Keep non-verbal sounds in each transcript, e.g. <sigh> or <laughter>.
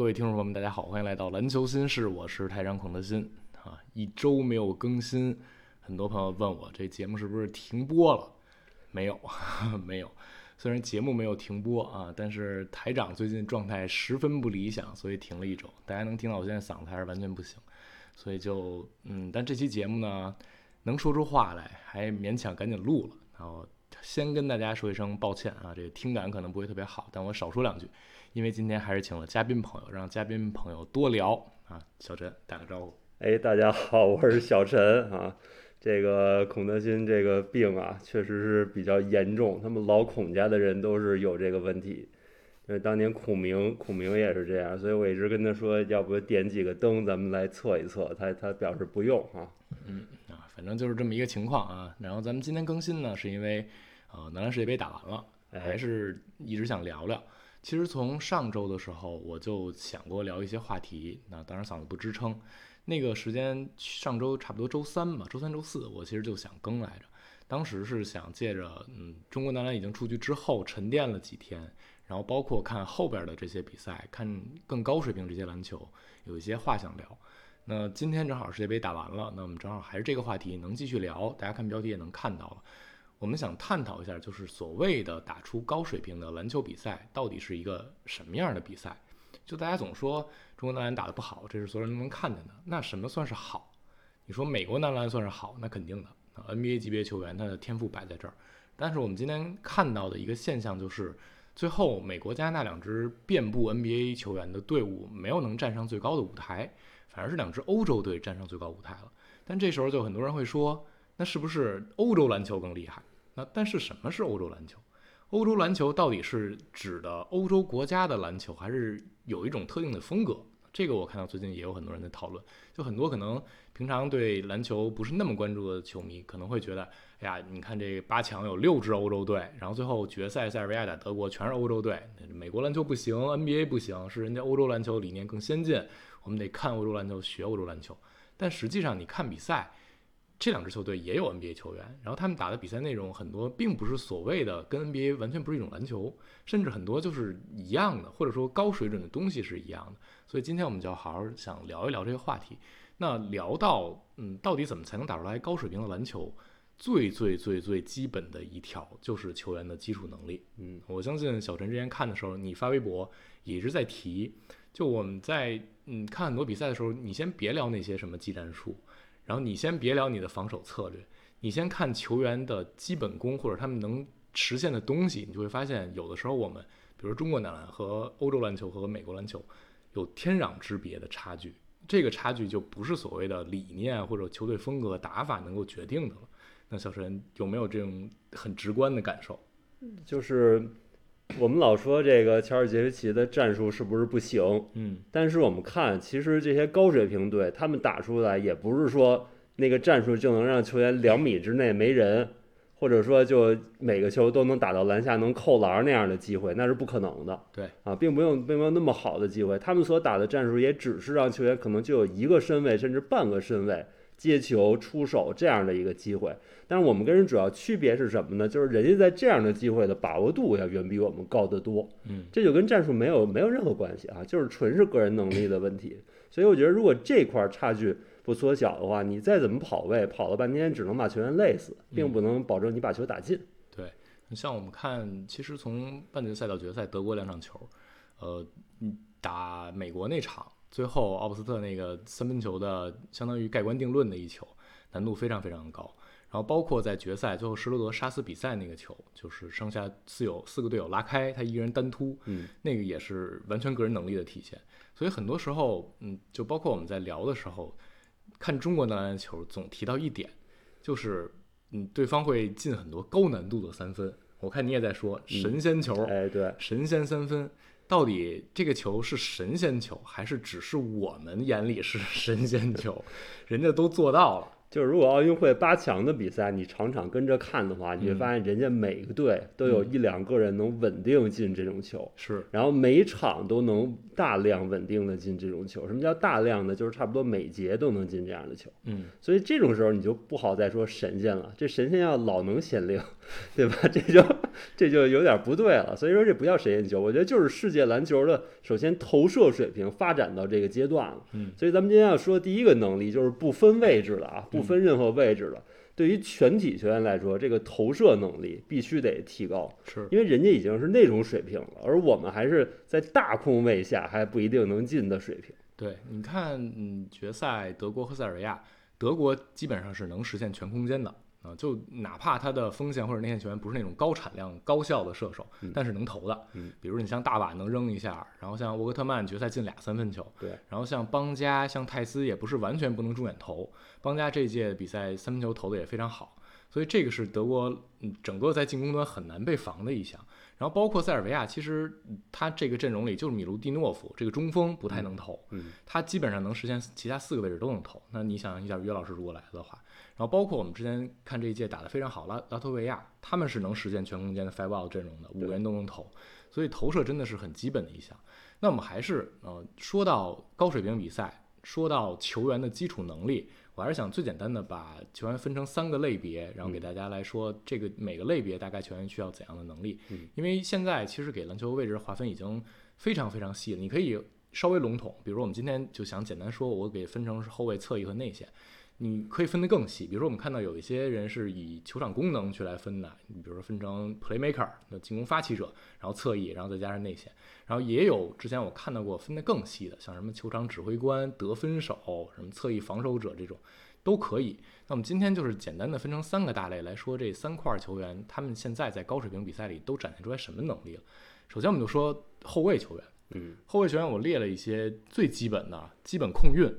各位听众朋友们，大家好，欢迎来到篮球新事，我是台长孔德新啊。一周没有更新，很多朋友问我这节目是不是停播了？没有，<laughs> 没有。虽然节目没有停播啊，但是台长最近状态十分不理想，所以停了一周。大家能听到我现在嗓子还是完全不行，所以就嗯，但这期节目呢，能说出话来，还勉强赶紧录了。然后先跟大家说一声抱歉啊，这个听感可能不会特别好，但我少说两句。因为今天还是请了嘉宾朋友，让嘉宾朋友多聊啊。小陈打个招呼。哎，大家好，我是小陈啊。这个孔德新这个病啊，确实是比较严重。他们老孔家的人都是有这个问题。因为当年孔明，孔明也是这样，所以我一直跟他说，要不点几个灯，咱们来测一测。他他表示不用啊。嗯啊，反正就是这么一个情况啊。然后咱们今天更新呢，是因为呃，男篮世界杯打完了，还是一直想聊聊。其实从上周的时候，我就想过聊一些话题，那当然嗓子不支撑。那个时间上周差不多周三吧，周三周四，我其实就想更来着。当时是想借着嗯，中国男篮已经出局之后沉淀了几天，然后包括看后边的这些比赛，看更高水平这些篮球，有一些话想聊。那今天正好世界杯打完了，那我们正好还是这个话题能继续聊。大家看标题也能看到了。我们想探讨一下，就是所谓的打出高水平的篮球比赛，到底是一个什么样的比赛？就大家总说中国男篮打得不好，这是所有人都能看见的。那什么算是好？你说美国男篮算是好，那肯定的。NBA 级别球员他的天赋摆在这儿。但是我们今天看到的一个现象就是，最后美国、加拿大两支遍布 NBA 球员的队伍没有能站上最高的舞台，反而是两支欧洲队站上最高舞台了。但这时候就很多人会说，那是不是欧洲篮球更厉害？那但是什么是欧洲篮球？欧洲篮球到底是指的欧洲国家的篮球，还是有一种特定的风格？这个我看到最近也有很多人在讨论。就很多可能平常对篮球不是那么关注的球迷，可能会觉得，哎呀，你看这八强有六支欧洲队，然后最后决赛塞尔维亚打德国全是欧洲队，美国篮球不行，NBA 不行，是人家欧洲篮球理念更先进，我们得看欧洲篮球，学欧洲篮球。但实际上你看比赛。这两支球队也有 NBA 球员，然后他们打的比赛内容很多并不是所谓的跟 NBA 完全不是一种篮球，甚至很多就是一样的，或者说高水准的东西是一样的。所以今天我们就要好好想聊一聊这个话题。那聊到嗯，到底怎么才能打出来高水平的篮球？最最最最基本的一条就是球员的基础能力。嗯，我相信小陈之前看的时候，你发微博也一直在提，就我们在嗯看很多比赛的时候，你先别聊那些什么技战术。然后你先别聊你的防守策略，你先看球员的基本功或者他们能实现的东西，你就会发现，有的时候我们，比如中国男篮和欧洲篮球和美国篮球有天壤之别的差距，这个差距就不是所谓的理念或者球队风格打法能够决定的了。那小陈有没有这种很直观的感受？就是我们老说这个乔尔杰维奇的战术是不是不行？嗯，但是我们看，其实这些高水平队他们打出来也不是说。那个战术就能让球员两米之内没人，或者说就每个球都能打到篮下能扣篮那样的机会，那是不可能的。对啊，并没有并没有那么好的机会。他们所打的战术也只是让球员可能就有一个身位甚至半个身位接球出手这样的一个机会。但是我们跟人主要区别是什么呢？就是人家在这样的机会的把握度要远比我们高得多。嗯，这就跟战术没有没有任何关系啊，就是纯是个人能力的问题。所以我觉得如果这块差距。不缩小的话，你再怎么跑位，跑了半天只能把球员累死，并不能保证你把球打进。对，像我们看，其实从半决赛到决赛，德国两场球，呃，打美国那场，最后奥布斯特那个三分球的，相当于盖棺定论的一球，难度非常非常高。然后包括在决赛最后施罗德杀死比赛那个球，就是剩下四有 <laughs> 四个队友拉开，他一个人单突，嗯，那个也是完全个人能力的体现。所以很多时候，嗯，就包括我们在聊的时候。看中国男篮球，总提到一点，就是，嗯，对方会进很多高难度的三分。我看你也在说神仙球，哎，对，神仙三分，到底这个球是神仙球，还是只是我们眼里是神仙球？<laughs> 人家都做到了。就是如果奥运会八强的比赛，你场场跟着看的话，你会发现人家每个队都有一两个人能稳定进这种球，是，然后每场都能大量稳定的进这种球。什么叫大量的？就是差不多每节都能进这样的球。嗯，所以这种时候你就不好再说神仙了，这神仙要老能显灵，对吧？这就这就有点不对了。所以说这不叫谁研究，我觉得就是世界篮球的首先投射水平发展到这个阶段了。嗯，所以咱们今天要说第一个能力就是不分位置的啊，不分任何位置的。对于全体球员来说，这个投射能力必须得提高，是因为人家已经是那种水平了，而我们还是在大空位下还不一定能进的水平。对，你看，嗯，决赛德国和塞尔维亚，德国基本上是能实现全空间的。啊，就哪怕他的锋线或者内线球员不是那种高产量、高效的射手，但是能投的。嗯，比如你像大瓦能扔一下，然后像沃克特曼决赛进俩三分球。对，然后像邦加、像泰斯也不是完全不能中远投，邦加这届比赛三分球投的也非常好，所以这个是德国嗯整个在进攻端很难被防的一项。然后包括塞尔维亚，其实他这个阵容里就是米卢蒂诺夫这个中锋不太能投，嗯，他基本上能实现其他四个位置都能投。那你想一下，约老师如果来了的话。然后包括我们之前看这一届打得非常好拉拉脱维亚，他们是能实现全空间的 five out 阵容的，五个人都能投，所以投射真的是很基本的一项。那我们还是呃说到高水平比赛，说到球员的基础能力，我还是想最简单的把球员分成三个类别，然后给大家来说这个每个类别大概球员需要怎样的能力。因为现在其实给篮球位置划分已经非常非常细了，你可以稍微笼统，比如我们今天就想简单说，我给分成是后卫、侧翼和内线。你可以分得更细，比如说我们看到有一些人是以球场功能去来分的，你比如说分成 playmaker 的进攻发起者，然后侧翼，然后再加上内线，然后也有之前我看到过分得更细的，像什么球场指挥官、得分手、什么侧翼防守者这种都可以。那我们今天就是简单的分成三个大类来说，这三块球员他们现在在高水平比赛里都展现出来什么能力了？首先我们就说后卫球员，嗯，后卫球员我列了一些最基本的基本控运。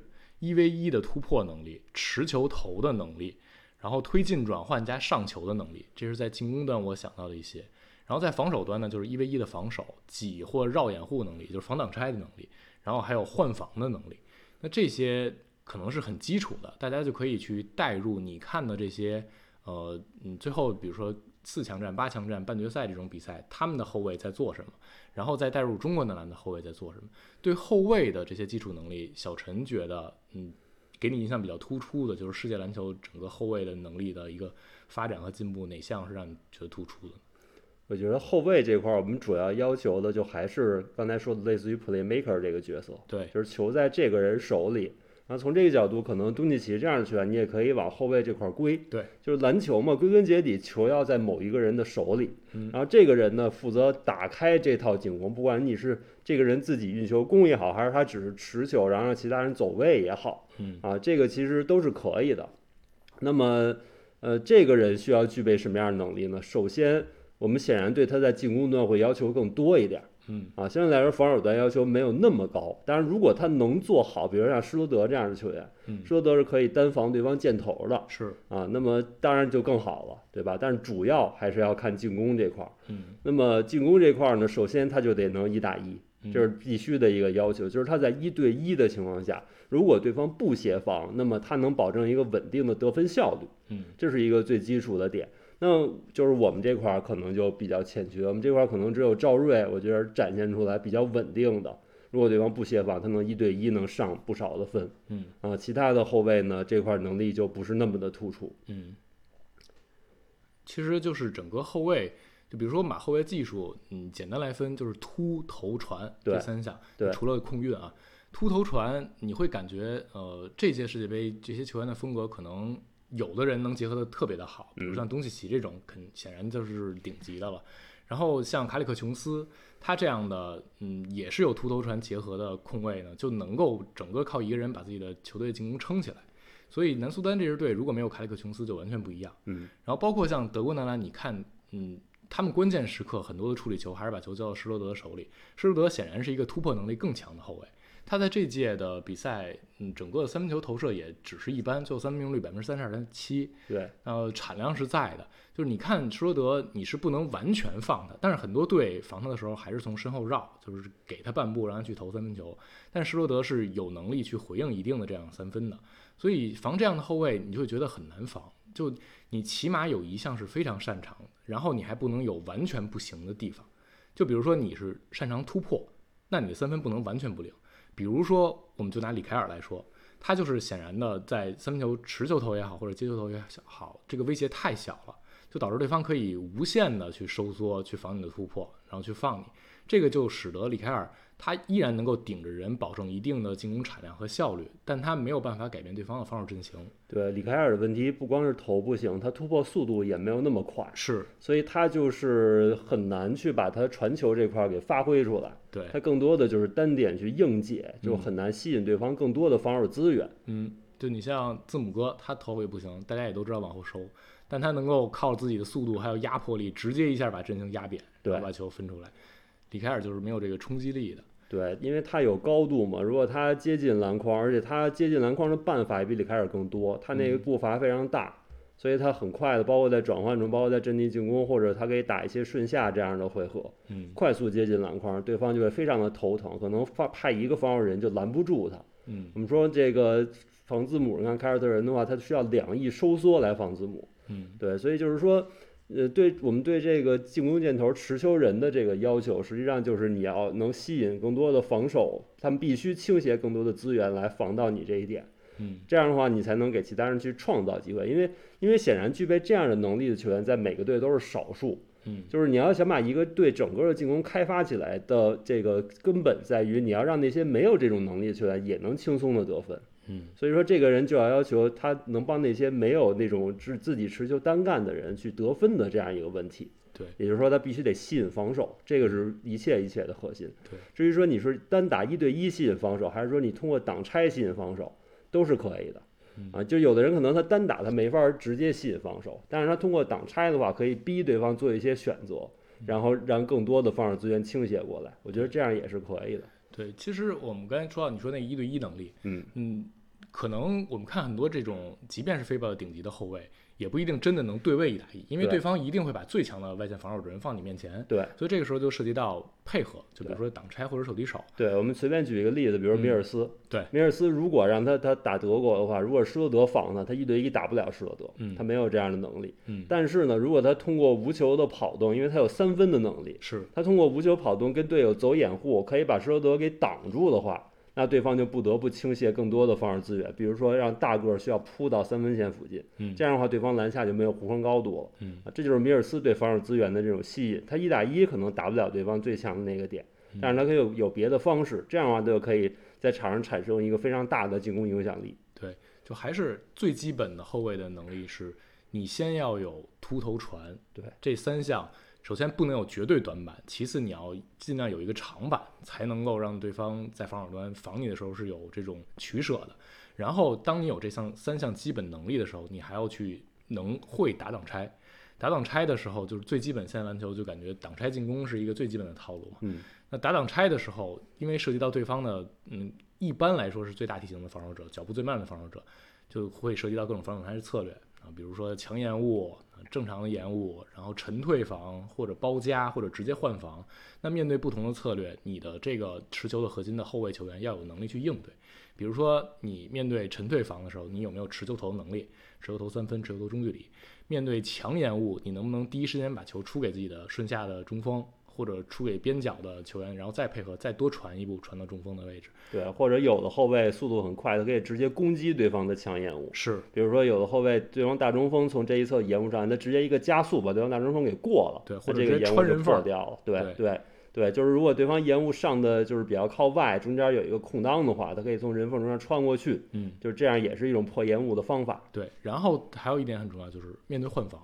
一 v 一的突破能力，持球投的能力，然后推进转换加上球的能力，这是在进攻端我想到的一些。然后在防守端呢，就是一 v 一的防守，挤或绕掩护能力，就是防挡拆的能力，然后还有换防的能力。那这些可能是很基础的，大家就可以去带入你看的这些，呃，嗯，最后比如说。四强战、八强战、半决赛这种比赛，他们的后卫在做什么？然后再带入中国男篮的后卫在做什么？对后卫的这些基础能力，小陈觉得，嗯，给你印象比较突出的，就是世界篮球整个后卫的能力的一个发展和进步，哪项是让你觉得突出的？我觉得后卫这块儿，我们主要要求的就还是刚才说的，类似于 playmaker 这个角色，对，就是球在这个人手里。然后从这个角度，可能东契奇这样的球员，你也可以往后卫这块归。对，就是篮球嘛，归根结底，球要在某一个人的手里。嗯。然后这个人呢，负责打开这套进攻，不管你是这个人自己运球攻也好，还是他只是持球，然后让其他人走位也好。嗯。啊，这个其实都是可以的。那么，呃，这个人需要具备什么样的能力呢？首先，我们显然对他在进攻端会要求更多一点。嗯啊，相对来说防守端要求没有那么高，当然如果他能做好，比如像施罗德这样的球员，施罗德是可以单防对方箭头的，是啊，那么当然就更好了，对吧？但是主要还是要看进攻这块儿，嗯，那么进攻这块儿呢，首先他就得能一打一，这是必须的一个要求，就是他在一对一的情况下，如果对方不协防，那么他能保证一个稳定的得分效率，嗯，这是一个最基础的点。那就是我们这块儿可能就比较欠缺，我们这块儿可能只有赵睿，我觉得展现出来比较稳定的。如果对方不协防，他能一对一能上不少的分。嗯啊，其他的后卫呢，这块能力就不是那么的突出。嗯，其实就是整个后卫，就比如说马后卫技术，嗯，简单来分就是突、投、传这三项。对，除了控运啊，突、投、传，你会感觉呃，这届世界杯这些球员的风格可能。有的人能结合的特别的好，比如像东契奇这种，肯显然就是顶级的了。然后像卡里克琼斯，他这样的，嗯，也是有突头传结合的控卫呢，就能够整个靠一个人把自己的球队进攻撑起来。所以南苏丹这支队如果没有卡里克琼斯，就完全不一样。嗯。然后包括像德国男篮，你看，嗯，他们关键时刻很多的处理球还是把球交到施罗德的手里。施罗德显然是一个突破能力更强的后卫。他在这届的比赛，嗯，整个三分球投射也只是一般，最后三分命中率百分之三十二点七。对，呃，产量是在的。就是你看施罗德，你是不能完全放他，但是很多队防他的时候还是从身后绕，就是给他半步让他去投三分球。但施罗德是有能力去回应一定的这样三分的，所以防这样的后卫，你就会觉得很难防。就你起码有一项是非常擅长，然后你还不能有完全不行的地方。就比如说你是擅长突破，那你的三分不能完全不灵。比如说，我们就拿李凯尔来说，他就是显然的在三分球持球投也好，或者接球投也好，这个威胁太小了。就导致对方可以无限的去收缩，去防你的突破，然后去放你。这个就使得里凯尔他依然能够顶着人，保证一定的进攻产量和效率，但他没有办法改变对方的防守阵型。对，里凯尔的问题不光是头不行，他突破速度也没有那么快，是，所以他就是很难去把他传球这块儿给发挥出来。对，他更多的就是单点去硬解，就很难吸引对方更多的防守资源。嗯，就你像字母哥，他头也不行，大家也都知道往后收，但他能够靠自己的速度还有压迫力，直接一下把阵型压扁，对，把球分出来。里凯尔就是没有这个冲击力的。对，因为他有高度嘛，如果他接近篮筐，而且他接近篮筐的办法也比里凯尔更多，他那个步伐非常大，所以他很快的，包括在转换中，包括在阵地进攻，或者他可以打一些顺下这样的回合，嗯，快速接近篮筐，对方就会非常的头疼，可能发派一个防守人就拦不住他。嗯，我们说这个防字母，你看凯尔特人的话，他需要两翼收缩来防字母。嗯，对，所以就是说。呃，对我们对这个进攻箭头持球人的这个要求，实际上就是你要能吸引更多的防守，他们必须倾斜更多的资源来防到你这一点。嗯，这样的话，你才能给其他人去创造机会，因为因为显然具备这样的能力的球员在每个队都是少数。嗯，就是你要想把一个队整个的进攻开发起来的这个根本在于你要让那些没有这种能力的球员也能轻松的得分。嗯，所以说这个人就要要求他能帮那些没有那种是自己持球单干的人去得分的这样一个问题。对，也就是说他必须得吸引防守，这个是一切一切的核心。对，至于说你是单打一对一吸引防守，还是说你通过挡拆吸引防守，都是可以的。啊，就有的人可能他单打他没法直接吸引防守，但是他通过挡拆的话，可以逼对方做一些选择，然后让更多的防守资源倾斜过来。我觉得这样也是可以的。对，其实我们刚才说到你说那一对一能力，嗯嗯。可能我们看很多这种，即便是飞豹的顶级的后卫，也不一定真的能对位一打一，因为对方一定会把最强的外线防守人放你面前。对，所以这个时候就涉及到配合，就比如说挡拆或者手递手。对，我们随便举一个例子，比如米尔斯。对，米尔斯如果让他他打德国的话，如果施罗德防他，他一对一打不了施罗德，他没有这样的能力。嗯，但是呢，如果他通过无球的跑动，因为他有三分的能力，是他通过无球跑动跟队友走掩护，可以把施罗德给挡住的话。那对方就不得不倾泻更多的防守资源，比如说让大个需要扑到三分线附近，嗯，这样的话对方篮下就没有弧框高度了，嗯，啊，这就是米尔斯对防守资源的这种吸引。他一打一可能打不了对方最强的那个点，但是他可以有有别的方式，这样的话就可以在场上产生一个非常大的进攻影响力。对，就还是最基本的后卫的能力是，你先要有突头传，对，这三项。首先不能有绝对短板，其次你要尽量有一个长板，才能够让对方在防守端防你的时候是有这种取舍的。然后当你有这项三项基本能力的时候，你还要去能会打挡拆。打挡拆的时候，就是最基本。现在篮球就感觉挡拆进攻是一个最基本的套路嘛。嗯。那打挡拆的时候，因为涉及到对方的，嗯，一般来说是最大体型的防守者，脚步最慢的防守者，就会涉及到各种防守拆的策略啊，比如说强延误。正常的延误，然后沉退防或者包夹或者直接换防。那面对不同的策略，你的这个持球的核心的后卫球员要有能力去应对。比如说，你面对沉退防的时候，你有没有持球投的能力？持球投三分，持球投中距离。面对强延误，你能不能第一时间把球出给自己的顺下的中锋？或者出给边角的球员，然后再配合再多传一步，传到中锋的位置。对，或者有的后卫速度很快，他可以直接攻击对方的强延误。是，比如说有的后卫对方大中锋从这一侧延误上来，他直接一个加速把对方大中锋给过了。对，或者这个延误掉了。对对对，就是如果对方延误上的就是比较靠外，中间有一个空档的话，他可以从人缝中间穿过去。嗯，就是这样也是一种破延误的方法。对，然后还有一点很重要，就是面对换防。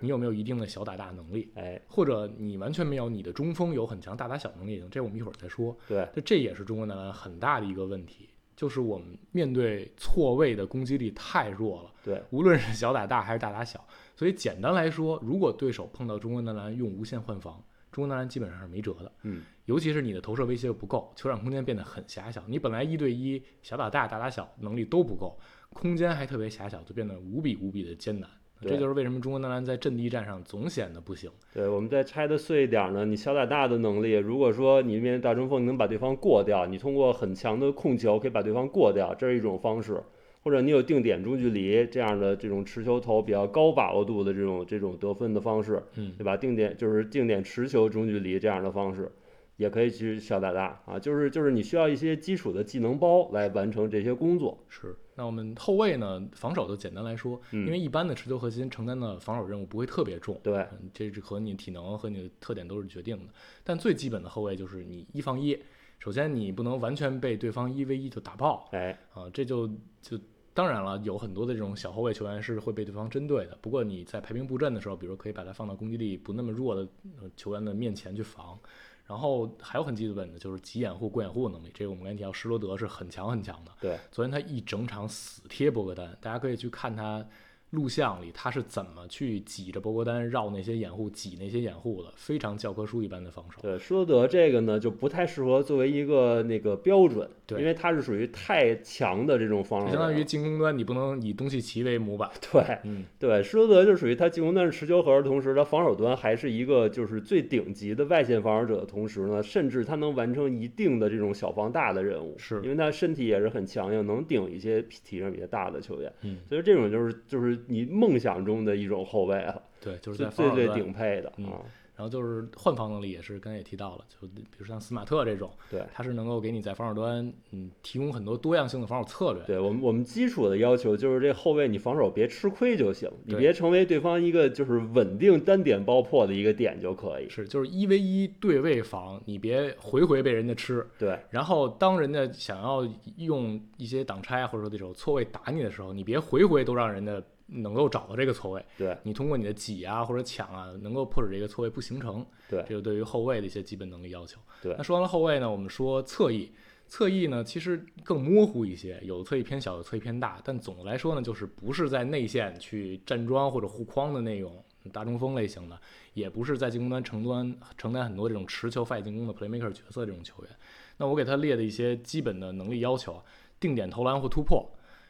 你有没有一定的小打大能力？哎，或者你完全没有，你的中锋有很强大打小能力，这我们一会儿再说。对，这这也是中国男篮很大的一个问题，就是我们面对错位的攻击力太弱了。对，无论是小打大还是大打小，所以简单来说，如果对手碰到中国男篮用无限换防，中国男篮基本上是没辙的。嗯，尤其是你的投射威胁又不够，球场空间变得很狭小，你本来一对一小打大、大打小能力都不够，空间还特别狭小，就变得无比无比的艰难。这就是为什么中国男篮在阵地战上总显得不行。对，我们再拆的碎一点呢，你小打大的能力，如果说你面对大中锋，你能把对方过掉，你通过很强的控球可以把对方过掉，这是一种方式；或者你有定点中距离这样的这种持球投比较高把握度的这种这种得分的方式，嗯，对吧？定点就是定点持球中距离这样的方式。也可以去小打大啊，就是就是你需要一些基础的技能包来完成这些工作。是，那我们后卫呢，防守就简单来说，嗯因为一般的持球核心承担的防守任务不会特别重，对，嗯这是和你体能和你的特点都是决定的。但最基本的后卫就是你一防一，首先你不能完全被对方一 v 一就打爆哎，啊，这就就当然了，有很多的这种小后卫球员是会被对方针对的。不过你在排兵布阵的时候，比如可以把它放到攻击力不那么弱的呃球员的面前去防。然后还有很基本的就是急掩护、过掩护的能力，这个我们刚才提到施罗德是很强很强的。对，昨天他一整场死贴博格丹，大家可以去看他录像里他是怎么去挤着博格丹绕那些掩护、挤那些掩护的，非常教科书一般的防守。对，施罗德这个呢就不太适合作为一个那个标准，对因为他是属于太强的这种防守，相当于进攻端你不能以东契奇为模板。<laughs> 对。嗯，对，施罗德就属于他进攻端是持球核的同时，他防守端还是一个就是最顶级的外线防守者的同时呢，甚至他能完成一定的这种小防大的任务，是因为他身体也是很强硬，能顶一些体型比较大的球员，嗯，所以这种就是就是你梦想中的一种后卫了，对，就是在最最。顶配的嗯啊，然后就是换防能力也是刚才也提到了，就比如像斯马特这种，对他是能够给你在防守端嗯提供很多多样性的防守策略。对我们我们基础的要求就是这后卫你防守别吃亏就行，你别成为对方一个就是稳定单点爆破的一个点就可以，是，就是一 v 一对位防，你别回回被人家吃。对然后当人家想要用一些挡拆或者说这种错位打你的时候，你别回回都让人家能够找到这个错位。对你通过你的挤啊或者抢啊，能够迫使这个错位不形成。对这个对于后卫的一些基本能力要求。对那说完了后卫呢，我们说侧翼。侧翼呢，其实更模糊一些，有的侧翼偏小，有的侧翼偏大，但总的来说呢，就是不是在内线去站桩或者护框的那种大中锋类型的，也不是在进攻端承端承担很多这种持球发起进攻的 playmaker 角色这种球员。那我给他列的一些基本的能力要求啊，定点投篮或突破，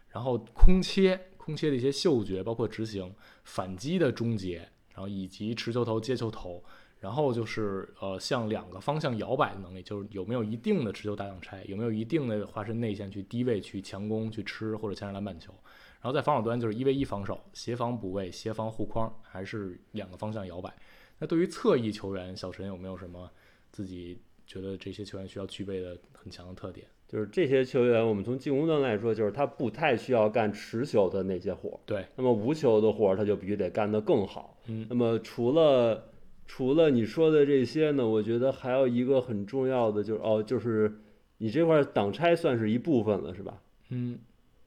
然后空切、空切的一些嗅觉，包括执行、反击的终结，然后以及持球投、接球投，然后就是呃向两个方向摇摆的能力，就是有没有一定的持球打挡拆，有没有一定的化身内线去低位去强攻去吃或者牵制篮板球。然后在防守端就是一 v 一防守，协防补位、协防护框，还是两个方向摇摆。那对于侧翼球员，小陈有没有什么自己觉得这些球员需要具备的很强的特点？就是这些球员，我们从进攻端来说，就是他不太需要干持球的那些活儿，对，那么无球的活儿他就必须得干得更好。嗯那么除了除了你说的这些呢，我觉得还有一个很重要的就是哦，就是你这块儿挡拆算是一部分了，是吧？嗯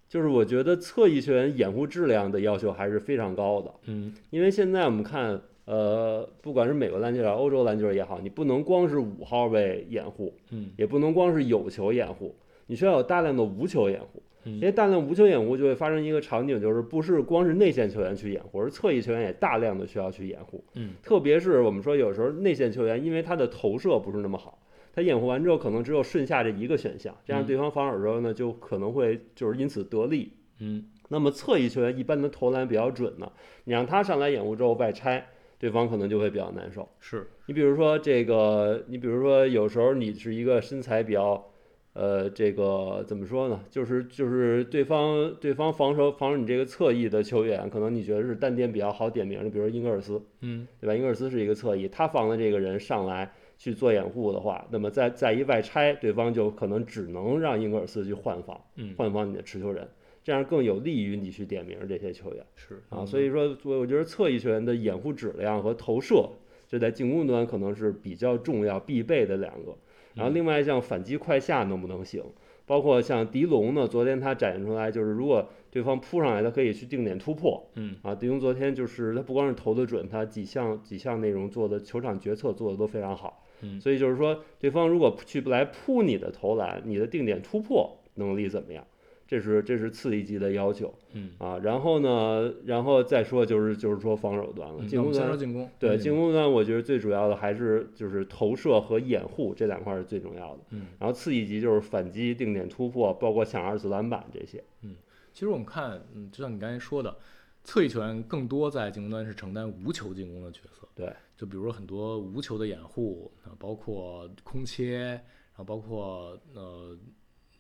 就是我觉得侧翼球员掩护质量的要求还是非常高的，嗯因为现在我们看，呃，不管是美国篮球也好，欧洲篮球也好，你不能光是五号位掩护，嗯也不能光是有球掩护，你需要有大量的无球掩护。因嗯为大量无球掩护就会发生一个场景，就是不是光是内线球员去掩护，而侧翼球员也大量的需要去掩护。嗯特别是我们说有时候内线球员，因为他的投射不是那么好，他掩护完之后可能只有顺下这一个选项，这样嗯对方防守的时候呢，就可能会就是因此得利。嗯那么侧翼球员一般的投篮比较准呢，你让他上来掩护之后外拆，对方可能就会比较难受。是你比如说这个，你比如说有时候你是一个身材比较，呃，这个怎么说呢？就是就是对方对方防守防守你这个侧翼的球员，可能你觉得是单点比较好点名的，比如说英格尔斯，嗯对吧？英格尔斯是一个侧翼，他防的这个人上来去做掩护的话，那么再再一外拆，对方就可能只能让英格尔斯去换防，嗯换防你的持球人，这样更有利于你去点名这些球员。是啊，所以说，我我觉得侧翼球员的掩护质量和投射，这在进攻端可能是比较重要、必备的两个。然后另外像反击快下能不能行，包括像狄龙呢，昨天他展现出来就是，如果对方扑上来，他可以去定点突破。嗯啊，狄龙昨天就是他不光是投得准，他几项几项内容做的球场决策做的都非常好。嗯所以就是说，对方如果去不来扑你的投篮，你的定点突破能力怎么样？这是这是次一级的要求。嗯啊，然后呢，然后再说就是就是说防守端了，进攻端说进攻，对嗯进攻端，我觉得最主要的还是就是投射和掩护这两块是最重要的。嗯，然后次一级就是反击、定点突破，包括抢二次篮板这些。嗯其实我们看，嗯，就像你刚才说的，侧翼球员更多在进攻端是承担无球进攻的角色。对，就比如说很多无球的掩护，啊，包括空切，然后包括呃，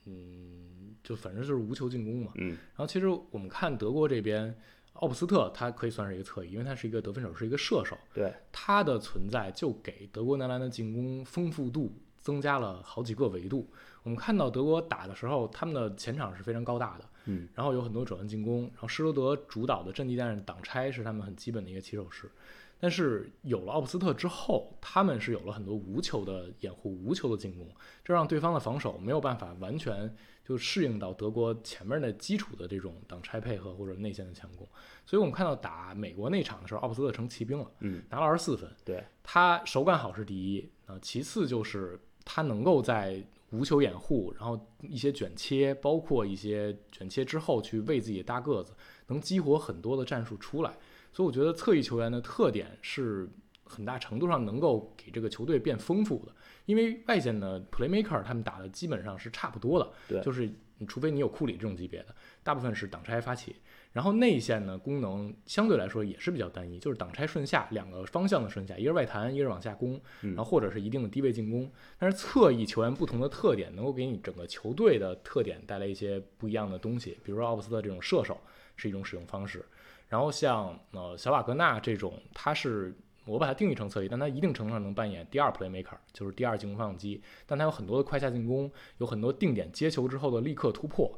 嗯，就反正就是无球进攻嘛。嗯，然后其实我们看德国这边，奥普斯特他可以算是一个侧翼，因为他是一个得分手，是一个射手，对，他的存在就给德国男篮的进攻丰富度增加了好几个维度。我们看到德国打的时候，他们的前场是非常高大的，嗯，然后有很多转换进攻，然后施罗德主导的阵地战挡拆是他们很基本的一个起手式。但是有了奥普斯特之后，他们是有了很多无球的掩护、无球的进攻，这让对方的防守没有办法完全就适应到德国前面的基础的这种挡拆配合或者内线的强攻。所以我们看到打美国那场的时候，奥普斯特成骑兵了，嗯，拿了二十四分，对，他手感好是第一啊，其次就是他能够在无球掩护，然后一些卷切，包括一些卷切之后去为自己的大个子，能激活很多的战术出来。所以我觉得侧翼球员的特点是很大程度上能够给这个球队变丰富的，因为外线的 playmaker 他们打的基本上是差不多的，对就是除非你有库里这种级别的，大部分是挡拆发起。然后内线呢功能相对来说也是比较单一，就是挡拆顺下两个方向的顺下，一个是外弹，一个是往下攻，然后或者是一定的低位进攻。但是侧翼球员不同的特点，能够给你整个球队的特点带来一些不一样的东西。比如说奥布斯特这种射手是一种使用方式，然后像呃小瓦格纳这种，他是我把他定义成侧翼，但他一定程度上能扮演第二 playmaker，就是第二进攻发动机。但他有很多的快下进攻，有很多定点接球之后的立刻突破。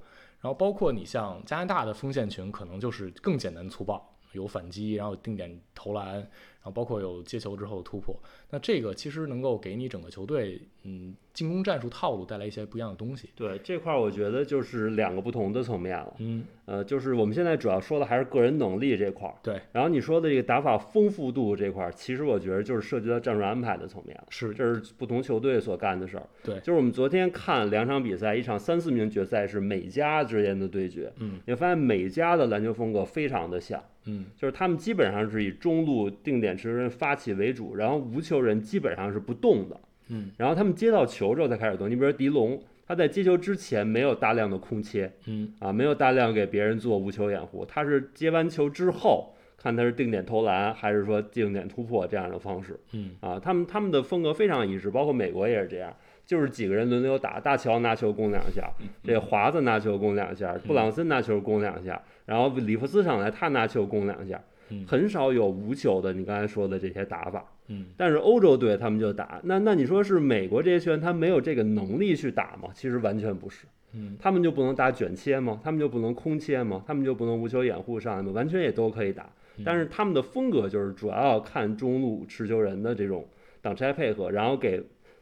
然后包括你像加拿大的锋线群，可能就是更简单粗暴，有反击，然后定点投篮，然后包括有接球之后的突破。那这个其实能够给你整个球队，嗯，进攻战术套路带来一些不一样的东西。对这块儿，我觉得就是两个不同的层面了。嗯，呃，就是我们现在主要说的还是个人能力这块儿。对。然后你说的这个打法丰富度这块儿，其实我觉得就是涉及到战术安排的层面了。是，这是不同球队所干的事儿。对。就是我们昨天看两场比赛，一场三四名决赛是美加之间的对决。嗯。你会发现美加的篮球风格非常的像。嗯。就是他们基本上是以中路定点持球人发起为主，然后无球人基本上是不动的。嗯。然后他们接到球之后才开始动。你比如说迪龙。他在接球之前没有大量的空切，嗯啊，没有大量给别人做无球掩护，他是接完球之后看他是定点投篮还是说定点突破这样的方式，嗯啊，他们他们的风格非常一致，包括美国也是这样，就是几个人轮流打，大乔拿球攻两下，这华子拿球攻两下，布朗森拿球攻两下，然后里弗斯上来他拿球攻两下，很少有无球的，你刚才说的这些打法。嗯，但是欧洲队他们就打，那那你说是美国这些球员他没有这个能力去打吗？其实完全不是，嗯，他们就不能打卷切吗？他们就不能空切吗？他们就不能无球掩护上来吗？完全也都可以打，但是他们的风格就是主要看中路持球人的这种挡拆配合，然后给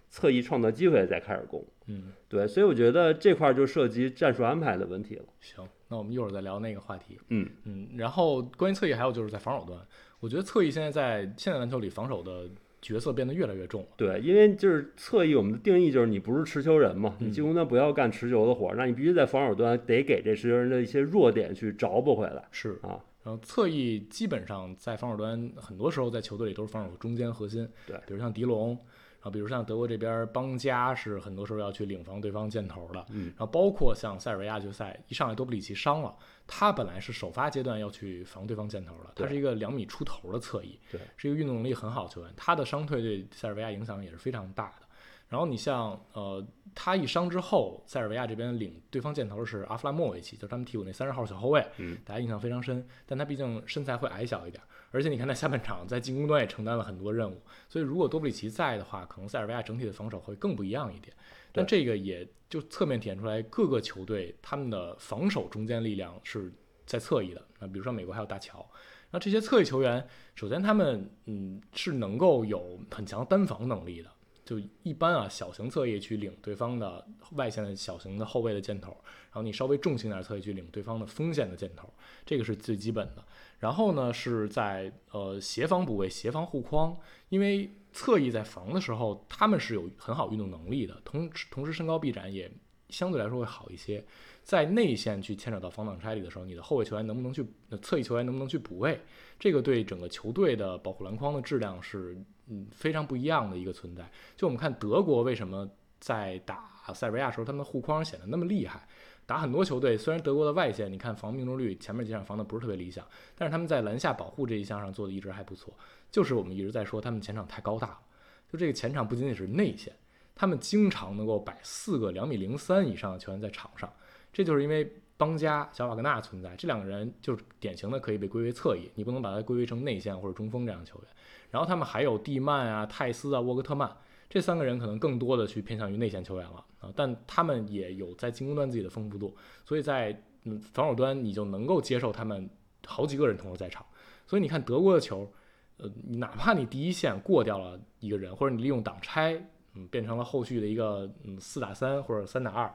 侧翼创造机会再开始攻，嗯，对，所以我觉得这块就涉及战术安排的问题了。行，那我们一会儿再聊那个话题。嗯嗯，然后关于侧翼还有就是在防守端。我觉得侧翼现在在现代篮球里防守的角色变得越来越重了。对，因为就是侧翼，我们的定义就是你不是持球人嘛，嗯你进攻端不要干持球的活儿，那你必须在防守端得给这持球人的一些弱点去找补回来。是啊，然后侧翼基本上在防守端，很多时候在球队里都是防守中间核心。对，比如像迪龙，然后比如像德国这边邦加是很多时候要去领防对方箭头的。嗯，然后包括像塞尔维亚决赛一上来多布里奇伤了。他本来是首发阶段要去防对方箭头的，他是一个两米出头的侧翼，对，是一个运动能力很好的球员。他的伤退对塞尔维亚影响也是非常大的。然后你像呃，他一伤之后，塞尔维亚这边领对方箭头是阿弗拉莫维奇，就是他们替补那三十号小后卫，嗯，大家印象非常深。但他毕竟身材会矮小一点，而且你看他下半场在进攻端也承担了很多任务，所以如果多布里奇在的话，可能塞尔维亚整体的防守会更不一样一点。但这个也就侧面体现出来，各个球队他们的防守中间力量是。在侧翼的，那比如说美国还有大乔，那这些侧翼球员，首先他们嗯是能够有很强单防能力的，就一般啊小型侧翼去领对方的外线的小型的后卫的箭头，然后你稍微重型点侧翼去领对方的锋线的箭头，这个是最基本的。然后呢是在呃协防部位协防护框，因为侧翼在防的时候他们是有很好运动能力的，同同时身高臂展也相对来说会好一些。在内线去牵扯到防挡拆里的时候，你的后卫球员能不能去，侧翼球员能不能去补位，这个对整个球队的保护篮筐的质量是嗯非常不一样的一个存在。就我们看德国为什么在打塞尔维亚时候，他们的护框显得那么厉害。打很多球队，虽然德国的外线你看防命中率前面几场防的不是特别理想，但是他们在篮下保护这一项上做的一直还不错。就是我们一直在说他们前场太高大了，就这个前场不仅仅是内线，他们经常能够摆四个两米零三以上的球员在场上。这就是因为邦加、小瓦格纳存在，这两个人就是典型的可以被归为侧翼，你不能把它归为成内线或者中锋这样的球员。然后他们还有蒂曼啊、泰斯啊、沃格特曼这三个人可能更多的去偏向于内线球员了啊，但他们也有在进攻端自己的丰富度，所以在嗯防守端你就能够接受他们好几个人同时在场。所以你看德国的球，呃，哪怕你第一线过掉了一个人，或者你利用挡拆，嗯，变成了后续的一个嗯四打三或者三打二，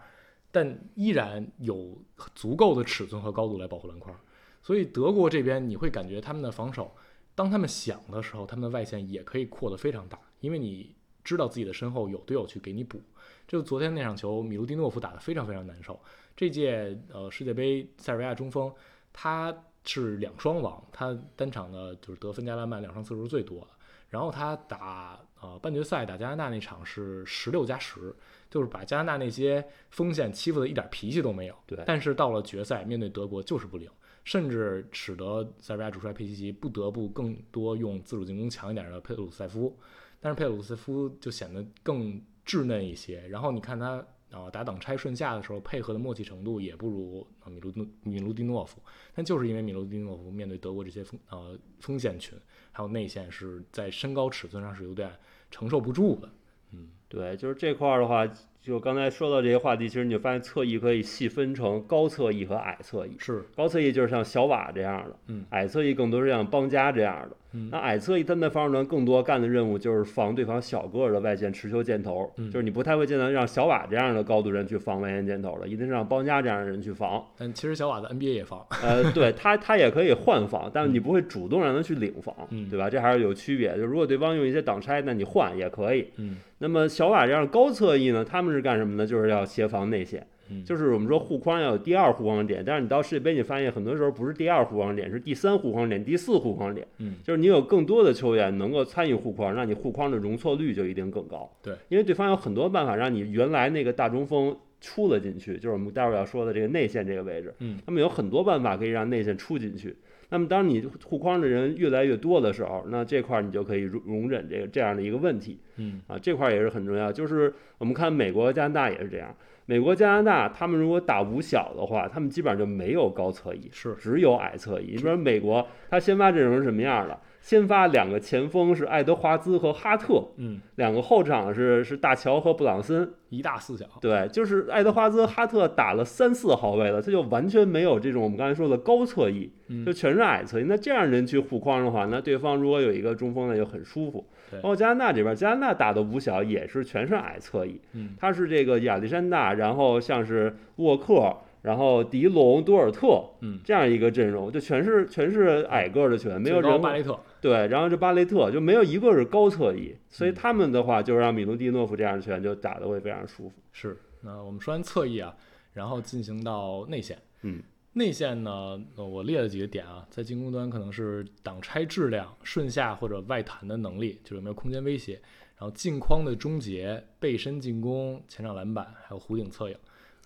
但依然有足够的尺寸和高度来保护篮筐。所以德国这边你会感觉他们的防守，当他们想的时候，他们的外线也可以扩得非常大，因为你知道自己的身后有队友去给你补。就昨天那场球，米卢蒂诺夫打得非常非常难受。这届呃世界杯塞尔维亚中锋他。是两双王，他单场的就是得分加篮板两双次数最多的。然后他打呃半决赛打加拿大那场是十六加十，就是把加拿大那些锋线欺负的一点脾气都没有。对。但是到了决赛面对德国就是不灵，甚至使得塞尔维亚主帅佩西奇不得不更多用自主进攻强一点的佩鲁塞夫，但是佩鲁斯夫就显得更稚嫩一些。然后你看他。啊，打挡拆顺下的时候，配合的默契程度也不如米卢米卢蒂诺夫。但就是因为米卢蒂诺夫面对德国这些锋呃锋线群，还有内线是在身高尺寸上是有点承受不住的。嗯，对，就是这块儿的话。就刚才说到这些话题，其实你就发现侧翼可以细分成高侧翼和矮侧翼。是，高侧翼就是像小瓦这样的，嗯，矮侧翼更多是像邦加这样的。嗯，那矮侧翼他们的防守端更多干的任务就是防对方小个儿的外线持球箭头，就是你不太会见到让小瓦这样的高度人去防外线箭头的，一定是让邦加这样的人去防。但其实小瓦在 NBA 也防，呃，对他他也可以换防，但是你不会主动让他去领防，对吧？这还是有区别。就如果对方用一些挡拆，那你换也可以。嗯。那么小瓦这样高侧翼呢？他们是干什么呢？就是要协防内线，就是我们说护框要有第二护框点。但是你到世界杯，你发现很多时候不是第二护框点，是第三护框点、第四护框点。嗯，就是你有更多的球员能够参与护框，那你护框的容错率就一定更高。对，因为对方有很多办法让你原来那个大中锋出了进去，就是我们待会儿要说的这个内线这个位置。嗯，他们有很多办法可以让内线出进去。那么，当你护框的人越来越多的时候，那这块儿你就可以容容忍这个这样的一个问题。嗯，啊，这块儿也是很重要。就是我们看美国、加拿大也是这样。美国、加拿大他们如果打五小的话，他们基本上就没有高侧翼，是只有矮侧翼。你说美国，他先发阵容是什么样的？先发两个前锋是爱德华兹和哈特，嗯，两个后场是是大乔和布朗森，一大四小。对，就是爱德华兹、哈特打了三四号位了，他就完全没有这种我们刚才说的高侧翼，就全是矮侧翼。那这样人去护框的话，那对方如果有一个中锋呢，就很舒服。包括加拿大这边，加拿大打的五小也是全是矮侧翼，嗯，他是这个亚历山大，然后像是沃克。然后迪龙、多尔特，嗯，这样一个阵容就全是全是矮个儿的球员，没有人。巴雷特。对，然后这巴雷特就没有一个是高侧翼，所以他们的话就让米卢蒂诺夫这样的球员就打得会非常舒服。是，那我们说完侧翼啊，然后进行到内线。嗯，内线呢，我列了几个点啊，在进攻端可能是挡拆质量、顺下或者外弹的能力，就是有没有空间威胁，然后近框的终结、背身进攻、前场篮板，还有弧顶策应。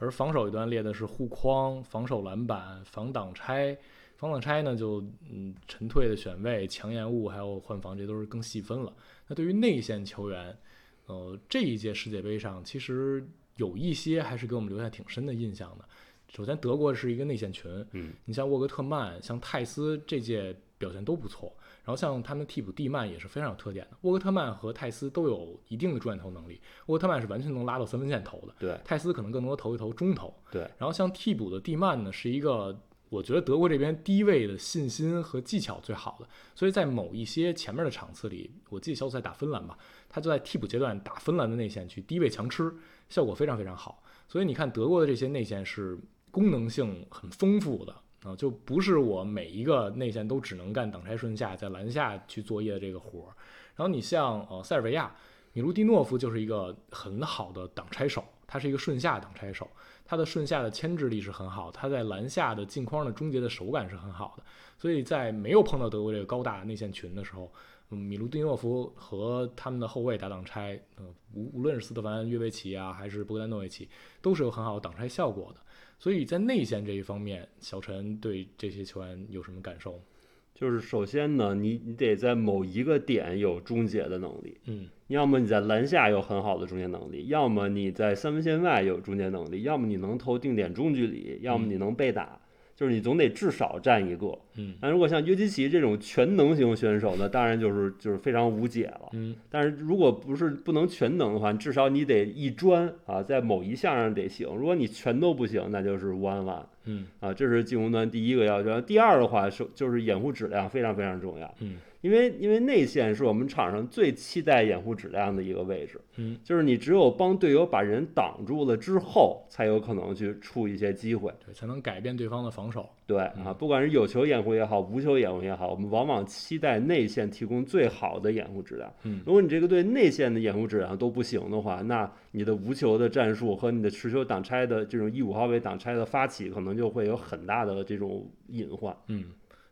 而防守一端列的是护框、防守篮板、防挡拆，防挡拆呢就嗯沉退的选位、强延误还有换防，这都是更细分了。那对于内线球员，呃，这一届世界杯上其实有一些还是给我们留下挺深的印象的。首先，德国是一个内线群，嗯，你像沃格特曼、像泰斯这届表现都不错。然后像他们替补蒂曼也是非常有特点的，沃格特曼和泰斯都有一定的中远投能力，沃格特曼是完全能拉到三分线投的，对，泰斯可能更多投一投中投，对。然后像替补的蒂曼呢，是一个我觉得德国这边低位的信心和技巧最好的，所以在某一些前面的场次里，我记得小组赛打芬兰吧，他就在替补阶段打芬兰的内线去低位强吃，效果非常非常好。所以你看德国的这些内线是功能性很丰富的。啊，就不是我每一个内线都只能干挡拆顺下，在篮下去作业的这个活儿。然后你像呃塞尔维亚，米卢蒂诺夫就是一个很好的挡拆手，他是一个顺下挡拆手，他的顺下的牵制力是很好，他在篮下的近框的终结的手感是很好的。所以在没有碰到德国这个高大内线群的时候，嗯，米卢蒂诺夫和他们的后卫打挡拆，呃，无无论是斯特凡约维奇啊，还是波丹诺维奇，都是有很好的挡拆效果的。所以在内线这一方面，小陈对这些球员有什么感受？就是首先呢，你你得在某一个点有终结的能力，嗯，要么你在篮下有很好的终结能力，要么你在三分线外有终结能力，要么你能投定点中距离，要么你能被打。就是你总得至少占一个。嗯，那如果像约基奇这种全能型选手，呢当然就是就是非常无解了。嗯，但是如果不是不能全能的话，至少你得一专啊，在某一项上得行。如果你全都不行，那就是 one one。嗯，啊，这是进攻端第一个要求。第二的话是就是掩护质量非常非常重要。嗯。因为因为内线是我们场上最期待掩护质量的一个位置，嗯，就是你只有帮队友把人挡住了之后，才有可能去出一些机会，对，才能改变对方的防守。对啊，不管是有球掩护也好，无球掩护也好，我们往往期待内线提供最好的掩护质量。嗯，如果你这个队内线的掩护质量都不行的话，那你的无球的战术和你的持球挡拆的这种一五号位挡拆的发起，可能就会有很大的这种隐患。嗯。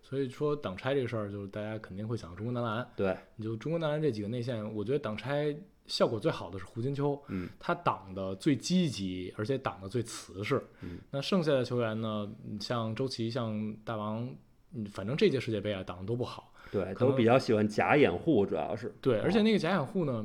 所以说挡拆这个事儿，就是大家肯定会想到中国男篮。对，你就中国男篮这几个内线，我觉得挡拆效果最好的是胡金秋，嗯，他挡的最积极，而且挡的最瓷实。嗯，那剩下的球员呢，像周琦、像大王，嗯，反正这届世界杯啊，挡的都不好。对，都比较喜欢假掩护，主要是。对，而且那个假掩护呢，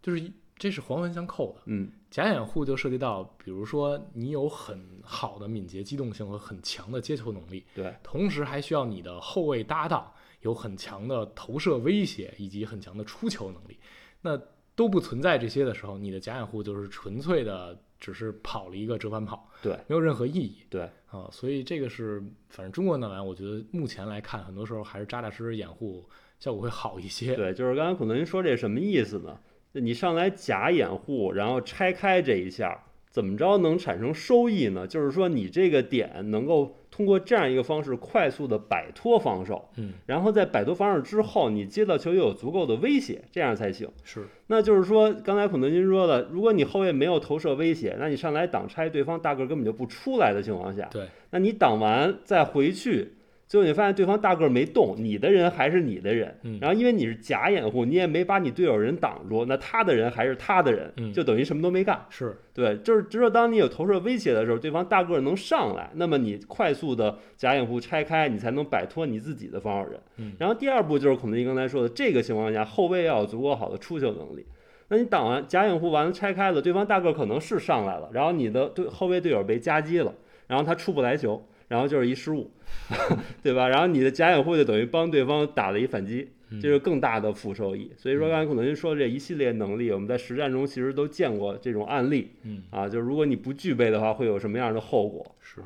就是这是环环相扣的。嗯。假掩护就涉及到，比如说你有很好的敏捷机动性和很强的接球能力，对，同时还需要你的后卫搭档有很强的投射威胁以及很强的出球能力，那都不存在这些的时候，你的假掩护就是纯粹的只是跑了一个折返跑，对，没有任何意义，对啊，所以这个是反正中国男篮，我觉得目前来看，很多时候还是扎扎实实掩护效果会好一些。对，就是刚才孔德您说这什么意思呢？你上来假掩护，然后拆开这一下，怎么着能产生收益呢？就是说你这个点能够通过这样一个方式快速的摆脱防守，嗯，然后在摆脱防守之后，你接到球又有足够的威胁，这样才行。是，那就是说刚才孔德金说的，如果你后卫没有投射威胁，那你上来挡拆，对方大个根本就不出来的情况下，对，那你挡完再回去。最后你发现对方大个没动，你的人还是你的人，然后因为你是假掩护，你也没把你队友人挡住，那他的人还是他的人，就等于什么都没干。是对，就是只有当你有投射威胁的时候，对方大个能上来，那么你快速的假掩护拆开，你才能摆脱你自己的防守人。然后第二步就是孔德一刚才说的，这个情况下后卫要有足够好的出球能力。那你挡完假掩护完了拆开了，对方大个可能是上来了，然后你的对后卫队友被夹击了，然后他出不来球。然后就是一失误，<laughs> 对吧？然后你的假掩护就等于帮对方打了一反击，这是更大的负收益。所以说刚才可能您说的这一系列能力，我们在实战中其实都见过这种案例。嗯啊，就是如果你不具备的话，会有什么样的后果？是。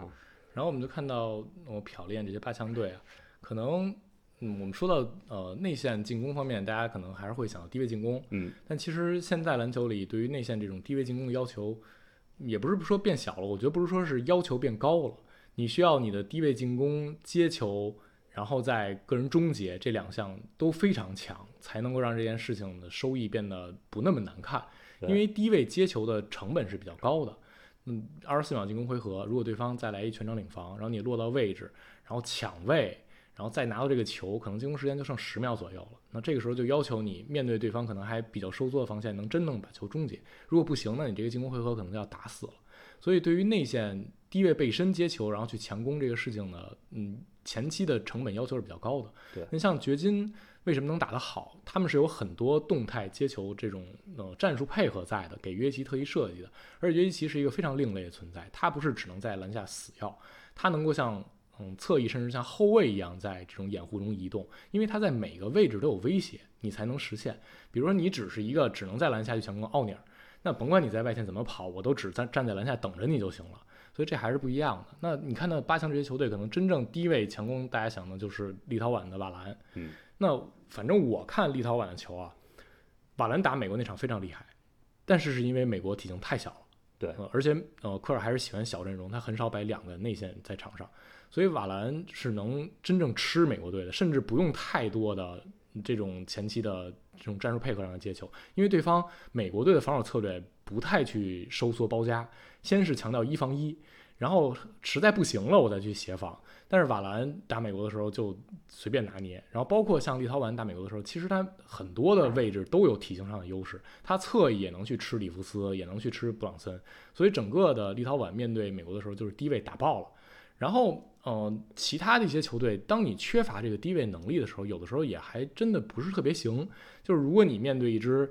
然后我们就看到我漂练这些八强队啊，可能嗯，我们说到呃内线进攻方面，大家可能还是会想到低位进攻。嗯。但其实现在篮球里对于内线这种低位进攻的要求，也不是说变小了，我觉得不是说是要求变高了。你需要你的低位进攻、接球，然后在个人终结这两项都非常强，才能够让这件事情的收益变得不那么难看。因为低位接球的成本是比较高的。嗯，二十四秒进攻回合，如果对方再来一全场领防，然后你落到位置，然后抢位，然后再拿到这个球，可能进攻时间就剩十秒左右了。那这个时候就要求你面对对方可能还比较收缩的防线，能真能把球终结。如果不行，那你这个进攻回合可能就要打死了。所以对于内线。低位背身接球，然后去强攻这个事情呢，嗯，前期的成本要求是比较高的。对，那像掘金为什么能打得好？他们是有很多动态接球这种呃战术配合在的，给约基奇特意设计的。而且约基奇是一个非常另类的存在，他不是只能在篮下死要，他能够像嗯侧翼甚至像后卫一样在这种掩护中移动，因为他在每个位置都有威胁，你才能实现。比如说你只是一个只能在篮下去强攻奥尼尔，那甭管你在外线怎么跑，我都只站站在篮下等着你就行了。所以这还是不一样的。那你看到八强这些球队，可能真正低位强攻，大家想的就是立陶宛的瓦兰。嗯，那反正我看立陶宛的球啊，瓦兰打美国那场非常厉害，但是是因为美国体型太小了。对，而且呃，科尔还是喜欢小阵容，他很少摆两个内线在场上，所以瓦兰是能真正吃美国队的，甚至不用太多的这种前期的这种战术配合上的接球，因为对方美国队的防守策略不太去收缩包夹。先是强调一防一，然后实在不行了，我再去协防。但是瓦兰打美国的时候就随便拿捏，然后包括像立陶宛打美国的时候，其实他很多的位置都有体型上的优势，他侧翼也能去吃里弗斯，也能去吃布朗森，所以整个的立陶宛面对美国的时候就是低位打爆了。然后，嗯，其他的一些球队，当你缺乏这个低位能力的时候，有的时候也还真的不是特别行。就是如果你面对一支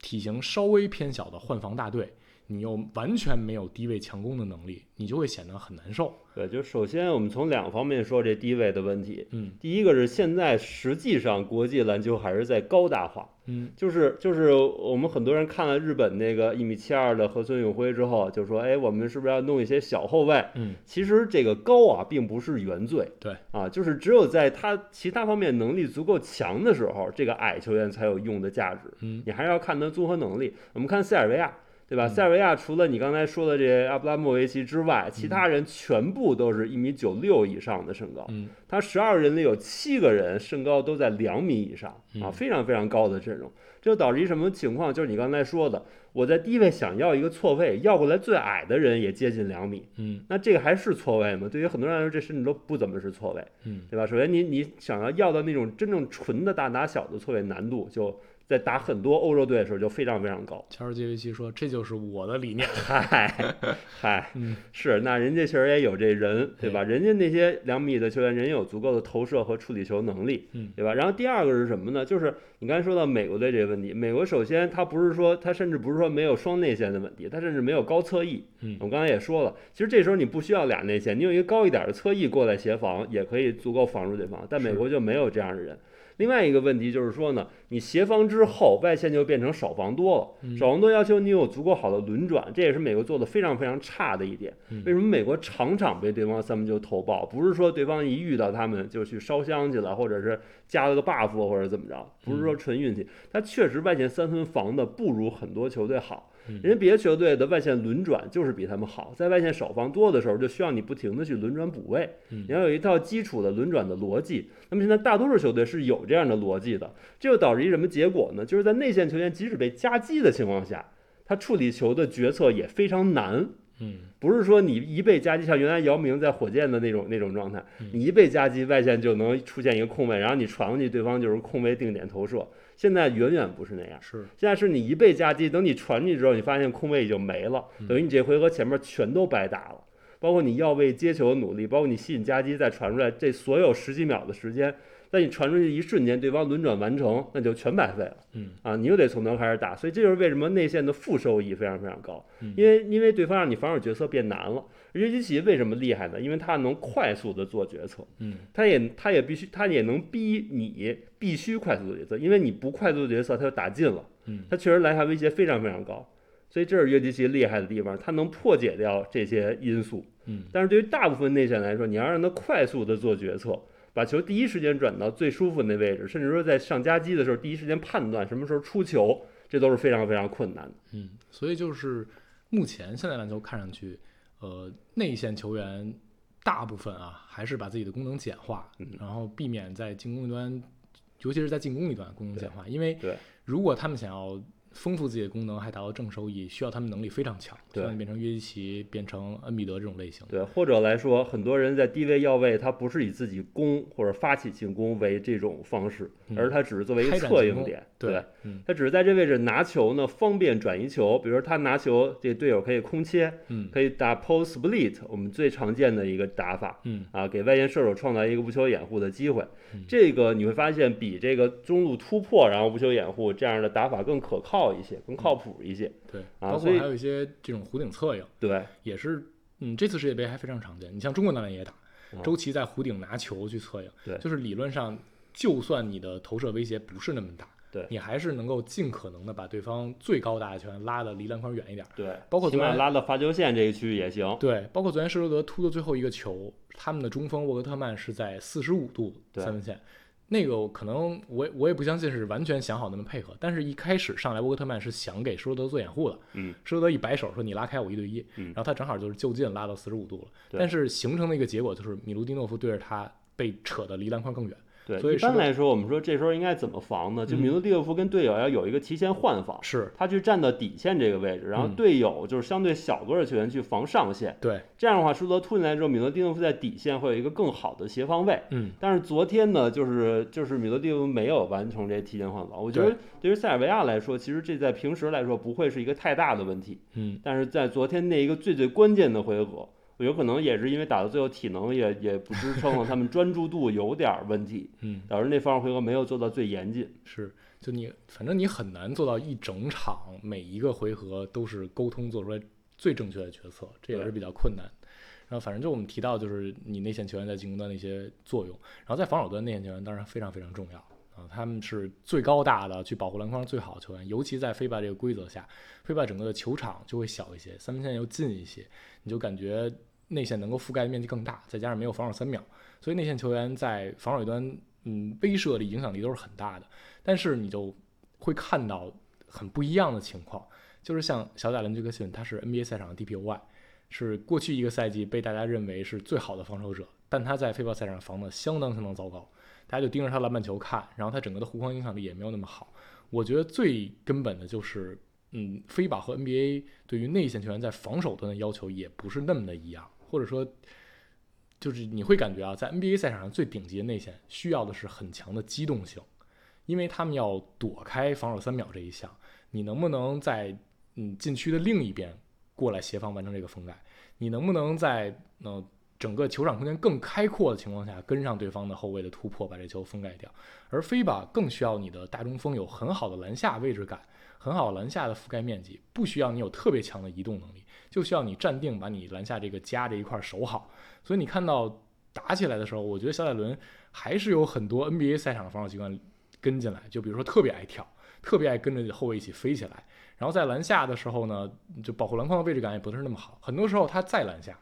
体型稍微偏小的换防大队。你又完全没有低位强攻的能力，你就会显得很难受。对，就首先我们从两方面说这低位的问题。嗯第一个是现在实际上国际篮球还是在高大化，嗯就是就是我们很多人看了日本那个一米七二的河村永辉之后，就说，哎，我们是不是要弄一些小后卫？嗯其实这个高啊，并不是原罪。对啊，就是只有在他其他方面能力足够强的时候，这个矮球员才有用的价值。嗯你还是要看他综合能力。我们看塞尔维亚，对吧？嗯塞尔维亚除了你刚才说的这些阿布拉莫维奇之外，其他人全部都是一米九六以上的身高。嗯他十二人里有七个人身高都在两米以上啊，嗯非常非常高的阵容。这就导致一什么情况？就是你刚才说的，我在低位想要一个错位，要过来最矮的人也接近两米，嗯那这个还是错位吗？对于很多人来说，这甚至都不怎么是错位，嗯对吧？首先你你想要要到那种真正纯的大打小的错位难度，就在打很多欧洲队的时候就非常非常高。乔尔杰维奇说：“这就是我的理念。嗨嗨，嗯 <laughs> 是，那人家确实也有这人，对吧？人家那些两米的球员，人家有足够的投射和处理球能力，嗯对吧？然后第二个是什么呢？就是你刚才说到美国队这个问题，美国首先他不是说他甚至不是说没有双内线的问题，他甚至没有高侧翼。嗯我刚才也说了，其实这时候你不需要俩内线，你有一个高一点的侧翼过来协防，也可以足够防住对方。但美国就没有这样的人。另外一个问题就是说呢，你协防之后，外线就变成少防多了。嗯少防多要求你有足够好的轮转，这也是美国做的非常非常差的一点。嗯为什么美国场场被对方三分球投爆？不是说对方一遇到他们就去烧香去了，或者是加了个 buff 或者怎么着，不是说纯运气，他确实外线三分防的不如很多球队好。嗯人家别的球队的外线轮转就是比他们好，在外线少防多的时候，就需要你不停的去轮转补位，嗯你要有一套基础的轮转的逻辑。那么现在大多数球队是有这样的逻辑的，这就导致一什么结果呢？就是在内线球员即使被夹击的情况下，他处理球的决策也非常难。嗯不是说你一被夹击，像原来姚明在火箭的那种那种状态嗯，你一被夹击，外线就能出现一个空位，然后你传过去，对方就是空位定点投射。现在远远不是那样，是现在是你一倍夹击，等你传进去之后，你发现空位已经没了，嗯等于你这回合前面全都白打了。包括你要为接球的努力，包括你吸引夹击再传出来，这所有十几秒的时间，在你传出去一瞬间，对方轮转完成，那就全白费了。嗯啊，你又得从头开始打，所以这就是为什么内线的负收益非常非常高，嗯因为因为对方让你防守决策变难了。约基奇为什么厉害呢？因为他能快速的做决策，嗯他也他也必须他也能逼你必须快速做决策，因为你不快速做决策，他就打进了。嗯他确实篮下威胁非常非常高，所以这是约基奇厉害的地方，他能破解掉这些因素。嗯但是对于大部分内线来说，你要让他快速的做决策，把球第一时间转到最舒服的那位置，甚至说在上夹击的时候，第一时间判断什么时候出球，这都是非常非常困难的。嗯，所以就是目前现在篮球看上去，呃，内线球员大部分啊还是把自己的功能简化，嗯然后避免在进攻端，尤其是在进攻一端功能简化，因为对如果他们想要丰富自己的功能，还达到正收益，需要他们能力非常强，对像变成约基奇、变成恩比德这种类型。对，或者来说，很多人在低位要位，他不是以自己攻或者发起进攻为这种方式，嗯而他只是作为一个开展进攻策应点。对，嗯他只是在这位置拿球呢，方便转移球。比如说他拿球，这队友可以空切，嗯可以打 post split，我们最常见的一个打法。嗯啊，给外线射手创造一个无球掩护的机会嗯。这个你会发现比这个中路突破然后无球掩护这样的打法更可靠一些，更靠谱一些。对，啊包括还有一些这种弧顶策应，对，也是，嗯，这次世界杯还非常常见。你像中国男篮也打，啊周琦在弧顶拿球去策应，对就是理论上，就算你的投射威胁不是那么大，对你还是能够尽可能的把对方最高大的球员拉的离篮筐远一点。对，包括昨天拉到罚球线这一区域也行。对，包括昨天施罗德突的最后一个球，他们的中锋沃格特曼是在四十五度三分线。那个可能我我也不相信是完全想好那么配合，但是一开始上来沃克特曼是想给施罗德做掩护的，嗯，施罗德一摆手说你拉开我一对一，嗯。然后他正好就是就近拉到四十五度了，对。但是形成的一个结果就是米卢蒂诺夫对着他被扯的离篮筐更远，对，所以一般来说，我们说这时候应该怎么防呢？就嗯米卢蒂诺夫跟队友要有一个提前换防，是他去站到底线这个位置，然后嗯队友就是相对小个儿的球员去防上线。对，这样的话，舒泽突进来之后，米罗蒂诺夫在底线会有一个更好的协防位。嗯但是昨天呢，就是就是米罗蒂诺夫没有完成这提前换防。我觉得对于塞尔维亚来说，其实这在平时来说不会是一个太大的问题。嗯但是在昨天那一个最最关键的回合，有可能也是因为打到最后体能也也不支撑了，他们专注度有点儿问题，嗯导致那方面回合没有做到最严谨。是，就你反正你很难做到一整场每一个回合都是沟通做出来最正确的决策，这也是比较困难。然后反正就我们提到就是你内线球员在进攻端的一些作用，然后在防守端内线球员当然非常非常重要啊，他们是最高大的去保护篮筐最好的球员，尤其在飞霸这个规则下，飞霸整个的球场就会小一些，三分线又近一些，你就感觉内线能够覆盖的面积更大，再加上没有防守三秒，所以内线球员在防守端嗯威慑力影响力都是很大的，但是你就会看到很不一样的情况，就是像小贾伦·杰克逊，他是 NBA 赛场的 DPOY。是过去一个赛季被大家认为是最好的防守者，但他在飞豹赛场防的相当相当糟糕，大家就盯着他篮板球看，然后他整个的护框影响力也没有那么好。我觉得最根本的就是，嗯，飞宝和 NBA 对于内线球员在防守端的要求也不是那么的一样，或者说，就是你会感觉啊，在 NBA 赛场上最顶级的内线需要的是很强的机动性，因为他们要躲开防守三秒这一项，你能不能在嗯禁区的另一边？过来协防完成这个封盖，你能不能在呃整个球场空间更开阔的情况下跟上对方的后卫的突破，把这球封盖掉？而飞吧更需要你的大中锋有很好的篮下位置感，很好篮下的覆盖面积，不需要你有特别强的移动能力，就需要你站定把你篮下这个夹这一块守好。所以你看到打起来的时候，我觉得小海伦还是有很多 NBA 赛场的防守习惯跟进来，就比如说特别爱跳，特别爱跟着后卫一起飞起来。然后在篮下的时候呢，就保护篮筐的位置感也不是那么好。很多时候他在篮下，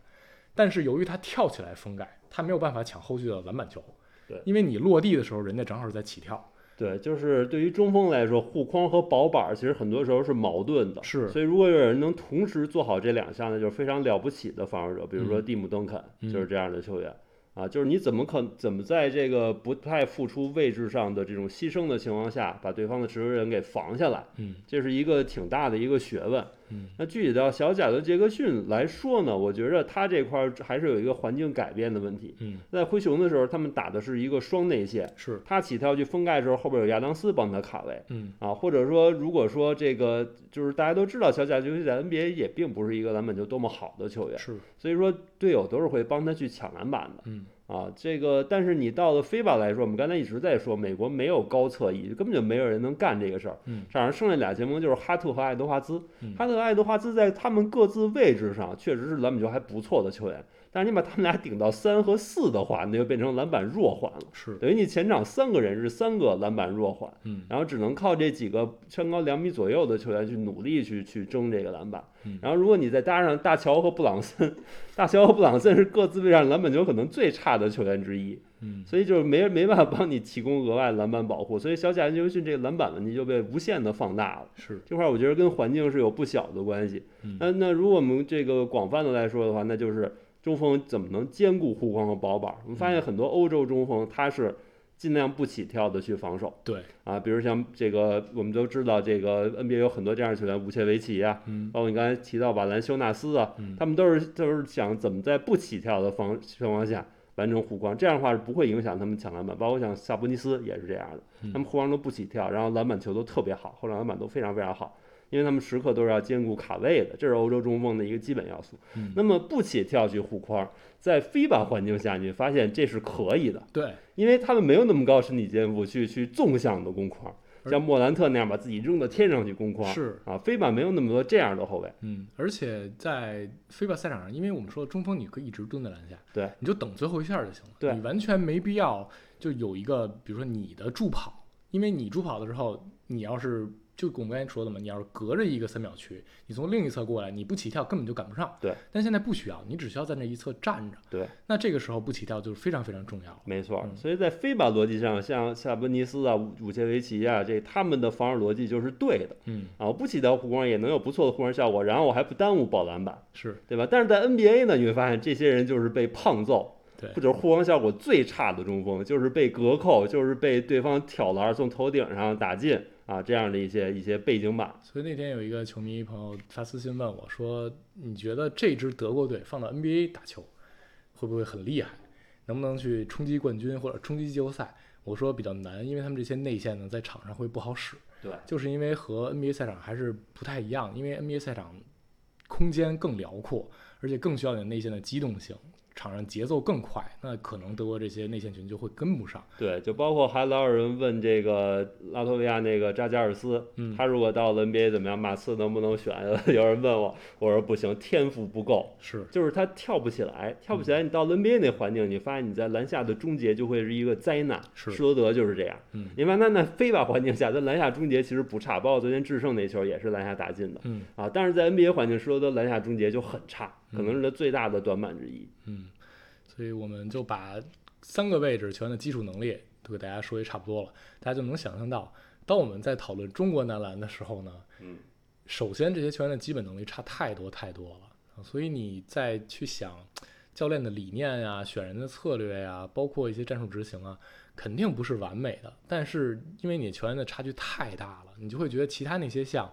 但是由于他跳起来封盖，他没有办法抢后续的篮板球。对，因为你落地的时候，人家正好是在起跳。对，就是对于中锋来说，护框和保板其实很多时候是矛盾的。是，所以如果有人能同时做好这两项呢，就是非常了不起的防守者。比如说蒂姆·邓肯就是这样的球员。啊，就是你怎么可怎么在这个不太付出位置上的这种牺牲的情况下，把对方的持球人给防下来？嗯，这是一个挺大的一个学问。嗯，那具体到小贾伦·杰克逊来说呢，我觉着他这块还是有一个环境改变的问题。嗯，在灰熊的时候，他们打的是一个双内线，是他起跳去封盖的时候，后边有亚当斯帮他卡位。嗯，啊，或者说如果说这个就是大家都知道，小贾伦·杰克逊在 NBA 也并不是一个篮板球多么好的球员，是，所以说队友都是会帮他去抢篮板的。嗯。啊，这个，但是你到了非法来说，我们刚才一直在说，美国没有高侧翼，根本就没有人能干这个事儿。嗯，场上剩下俩前锋就是哈特和爱德华兹。嗯，哈特和爱德华兹在他们各自位置上确实是篮板球还不错的球员。但是你把他们俩顶到三和四的话，那就变成篮板弱环了。是，等于你前场三个人是三个篮板弱环，嗯，然后只能靠这几个身高两米左右的球员去努力去去争这个篮板。嗯，然后如果你再搭上大乔和布朗森，大乔和布朗森是各自位上篮板球可能最差的球员之一。嗯，所以就是没没办法帮你提供额外篮板保护，所以小贾杰克逊这个篮板问题就被无限的放大了。是这块，我觉得跟环境是有不小的关系。那那如果我们这个广泛的来说的话，那就是。中锋怎么能兼顾护框和保板？我们发现很多欧洲中锋他是尽量不起跳的去防守。对啊，比如像这个，我们都知道这个 NBA 有很多这样的球员，乌切维奇啊，包括你刚才提到瓦兰修纳斯啊，他们都是都是想怎么在不起跳的防情况下完成护框，这样的话是不会影响他们抢篮板。包括像萨博尼斯也是这样的，他们护框都不起跳，然后篮板球都特别好，后场篮板都非常非常好。因为他们时刻都是要兼顾卡位的，这是欧洲中锋的一个基本要素。那么不起跳去护框，在非板环境下，你发现这是可以的。对，因为他们没有那么高身体肩负去去纵向的攻框，像莫兰特那样把自己扔到天上去攻框。是啊，非板没有那么多这样的后卫。嗯，而且在非板赛场上，因为我们说中锋你可以一直蹲在篮下，对，你就等最后一下就行了。对，你完全没必要就有一个，比如说你的助跑，因为你助跑的时候，你要是。就我们刚才说的嘛，你要是隔着一个三秒区，你从另一侧过来，你不起跳根本就赶不上。对。但现在不需要，你只需要在那一侧站着。对。那这个时候不起跳就是非常非常重要。没错。所以在非法逻辑上，像夏布尼斯啊、武切维奇啊，这他们的防守逻辑就是对的。嗯。啊，不起跳护框也能有不错的护框效果，然后我还不耽误保篮板，是对吧？但是在 NBA 呢，你会发现这些人就是被胖揍。对。或者护框效果最差的中锋，就是被隔扣，就是被对方挑篮从头顶上打进。啊，这样的一些一些背景板。所以那天有一个球迷朋友发私信问我说：“你觉得这支德国队放到 NBA 打球，会不会很厉害？能不能去冲击冠军或者冲击季后赛？”我说比较难，因为他们这些内线呢在场上会不好使。对，就是因为和 NBA 赛场还是不太一样，因为 NBA 赛场空间更辽阔，而且更需要你内线的机动性。场上节奏更快，那可能德国这些内线群就会跟不上。对，就包括还老有人问这个拉脱维亚那个扎加尔斯，嗯他如果到了 NBA 怎么样？马刺能不能选？有人问我，我说不行，天赋不够，是，就是他跳不起来，跳不起来。你到 NBA 那环境，你发现你在篮下的终结就会是一个灾难。是施罗德就是这样。嗯你发现那非法环境下，在篮下终结其实不差，包括昨天制胜那球也是篮下打进的嗯啊。但是在 NBA 环境，施罗德篮下终结就很差，可能是他最大的短板之一。嗯，所以我们就把三个位置球员的基础能力都给大家说的差不多了，大家就能想象到，当我们在讨论中国男篮的时候呢，嗯，首先这些球员的基本能力差太多太多了啊，所以你再去想教练的理念呀、选人的策略呀，包括一些战术执行啊，肯定不是完美的。但是因为你球员的差距太大了，你就会觉得其他那些项，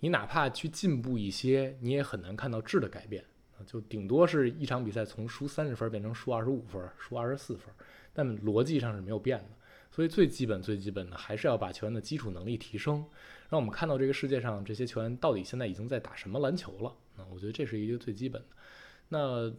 你哪怕去进步一些，你也很难看到质的改变啊，就顶多是一场比赛从输三十分变成输二十五分、输二十四分，但逻辑上是没有变的。所以最基本、最基本的还是要把球员的基础能力提升，让我们看到这个世界上这些球员到底现在已经在打什么篮球了。啊，我觉得这是一个最基本的。那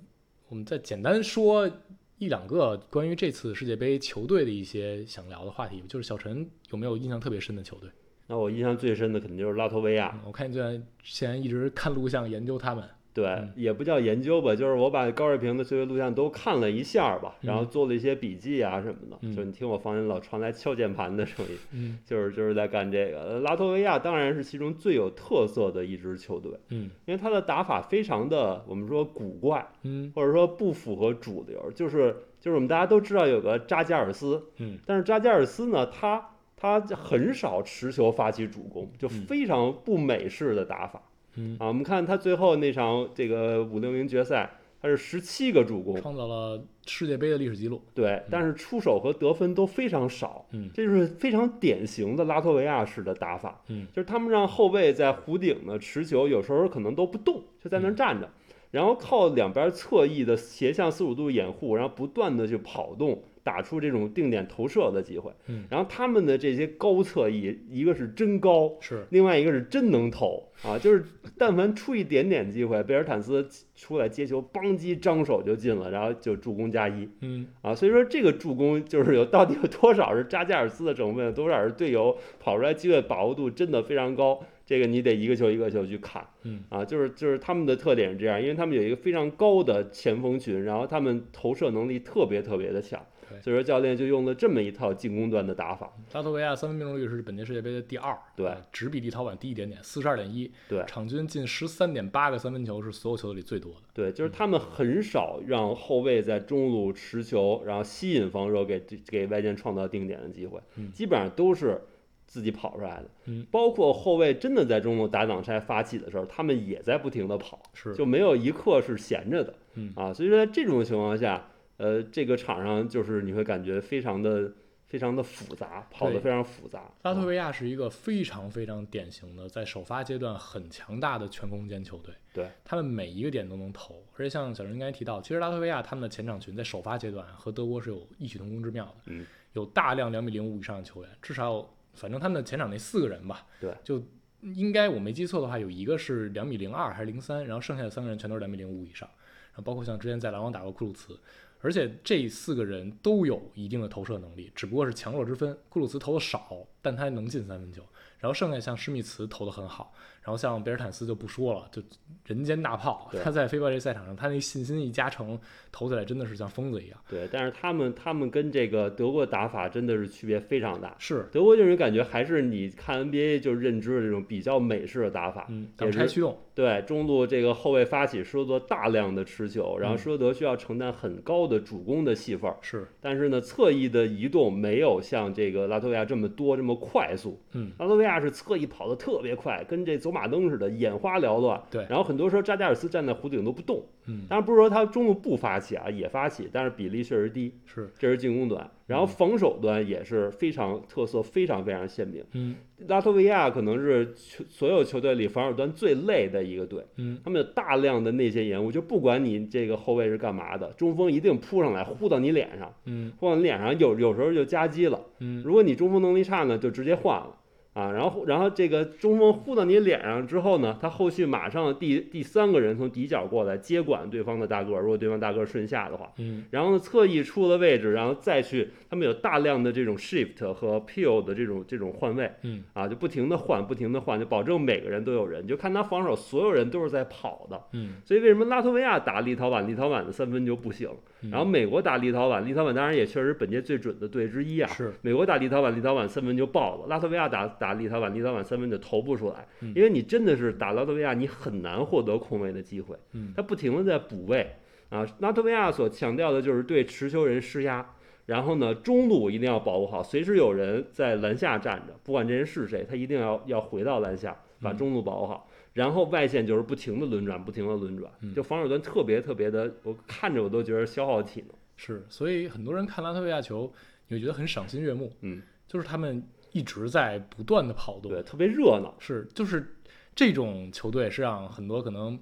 我们再简单说一两个关于这次世界杯球队的一些想聊的话题，就是小陈有没有印象特别深的球队？那我印象最深的肯定就是拉脱维亚。嗯我看你最近现在一直看录像研究他们，对，嗯也不叫研究吧，就是我把高瑞平的这些录像都看了一下吧，然后嗯做了一些笔记啊什么的。嗯就你听我房间老传来敲键盘的声音，嗯 <laughs> 就是就是在干这个。呃拉脱维亚当然是其中最有特色的一支球队，嗯因为他的打法非常的我们说古怪，嗯或者说不符合主流，就是就是我们大家都知道有个扎加尔斯，嗯但是扎加尔斯呢，他他很少持球发起主攻，就嗯非常不美式的打法。嗯，啊，我们看他最后那场这个五六零决赛，他是十七个助攻，创造了世界杯的历史记录。对，但是出手和得分都非常少，嗯这就是非常典型的拉脱维亚式的打法，嗯就是他们让后卫在弧顶呢持球，有时候可能都不动，就在那儿嗯站着，然后靠两边侧翼的斜向四十五度掩护，然后不断的去跑动。打出这种定点投射的机会，嗯。然后他们的这些高侧翼，一个是真高，是，另外一个是真能投啊，就是但凡出一点点机会，贝尔坦斯出来接球，邦击张手就进了，然后就助攻加一嗯。啊，所以说这个助攻就是有到底有多少是扎加尔斯的成分，多少是队友跑出来机会把握度真的非常高，这个你得一个球一个球去看嗯。啊，就是就是他们的特点是这样，因为他们有一个非常高的前锋群，然后他们投射能力特别特别的强对，所以说教练就用了这么一套进攻端的打法，拉脱维亚三分命中率是本届世界杯的第二，对。呃只比立陶宛低一点点，四十二点一，对。场均进十三点八个三分球是所有球队里最多的。对，就是他们很少让后卫在中路持球，然后吸引防守，给给外线创造定点的机会嗯，基本上都是自己跑出来的。嗯，包括后卫真的在中路打挡拆发起的时候，他们也在不停的跑，是，就没有一刻是闲着的。嗯。啊，所以说在这种情况下，呃，这个场上就是你会感觉非常的非常的复杂，跑得非常复杂。拉脱维亚是一个非常非常典型的在首发阶段很强大的全空间球队。对，他们每一个点都能投，而且像小陈刚才提到，其实拉脱维亚他们的前场群在首发阶段和德国是有异曲同工之妙的，嗯，有大量两米零五以上的球员，至少反正他们的前场那四个人吧，对，就应该我没记错的话，有一个是两米零二还是零三，然后剩下的三个人全都是两米零五以上，然后包括像之前在篮网打过库鲁茨，而且这四个人都有一定的投射能力，只不过是强弱之分。库鲁茨投的少，但他能进三分球。然后剩下像施密茨投的很好，然后像贝尔坦斯就不说了，就人间大炮。他在飞豹这赛场上，他那信心一加成，投起来真的是像疯子一样。对，但是他们他们跟这个德国打法真的是区别非常大。是，德国就是感觉还是你看 NBA 就认知的这种比较美式的打法，嗯，也是挡拆驱动，对中路这个后卫发起施罗德大量的持球，然后嗯施罗德需要承担很高的主攻的戏份儿，是，但是呢侧翼的移动没有像这个拉脱维亚这么多这么快速，嗯，拉脱维亚是侧翼跑得特别快，跟这走马灯似的，眼花缭乱。对然后很多时候扎加尔斯站在弧顶都不动，嗯，当然不是说他中路不发起啊，也发起，但是比例确实低。是，这是进攻端，然后防守端也是非常特色非常非常鲜明。嗯拉脱维亚可能是球所有球队里防守端最累的一个队，嗯，他们有大量的内线延误，就不管你这个后卫是干嘛的，中锋一定扑上来呼到你脸上，嗯呼到你脸上，有有时候就夹击了。嗯如果你中锋能力差呢，就直接换了。啊，然后然后这个中锋护到你脸上之后呢，他后续马上第第三个人从底角过来接管对方的大个儿，如果对方大个儿顺下的话，嗯，然后呢侧翼出了位置，然后再去，他们有大量的这种 shift 和 peel 的这种这种换位，嗯，啊，就不停的换，不停的换，就保证每个人都有人，就看他防守，所有人都是在跑的，嗯，所以为什么拉脱维亚打立陶宛，立陶宛的三分就不行？嗯。然后美国打立陶宛，立陶宛当然也确实本届最准的队之一啊。是，美国打立陶宛，立陶宛三分就爆了；拉脱维亚打打立陶宛，立陶宛三分就投不出来，嗯。因为你真的是打拉脱维亚，你很难获得空位的机会，嗯。他不停的在补位。啊。拉脱维亚所强调的就是对持球人施压，然后呢中路一定要保护好，随时有人在篮下站着，不管这人是谁，他一定要要回到篮下，把嗯。中路保护好。然后外线就是不停的轮转，不停的轮转，嗯就防守端特别特别的，我看着我都觉得消耗体能。是，所以很多人看拉脱维亚球，你会觉得很赏心悦目，嗯，就是他们一直在不断的跑动，对，特别热闹。是，就是这种球队是让很多可能，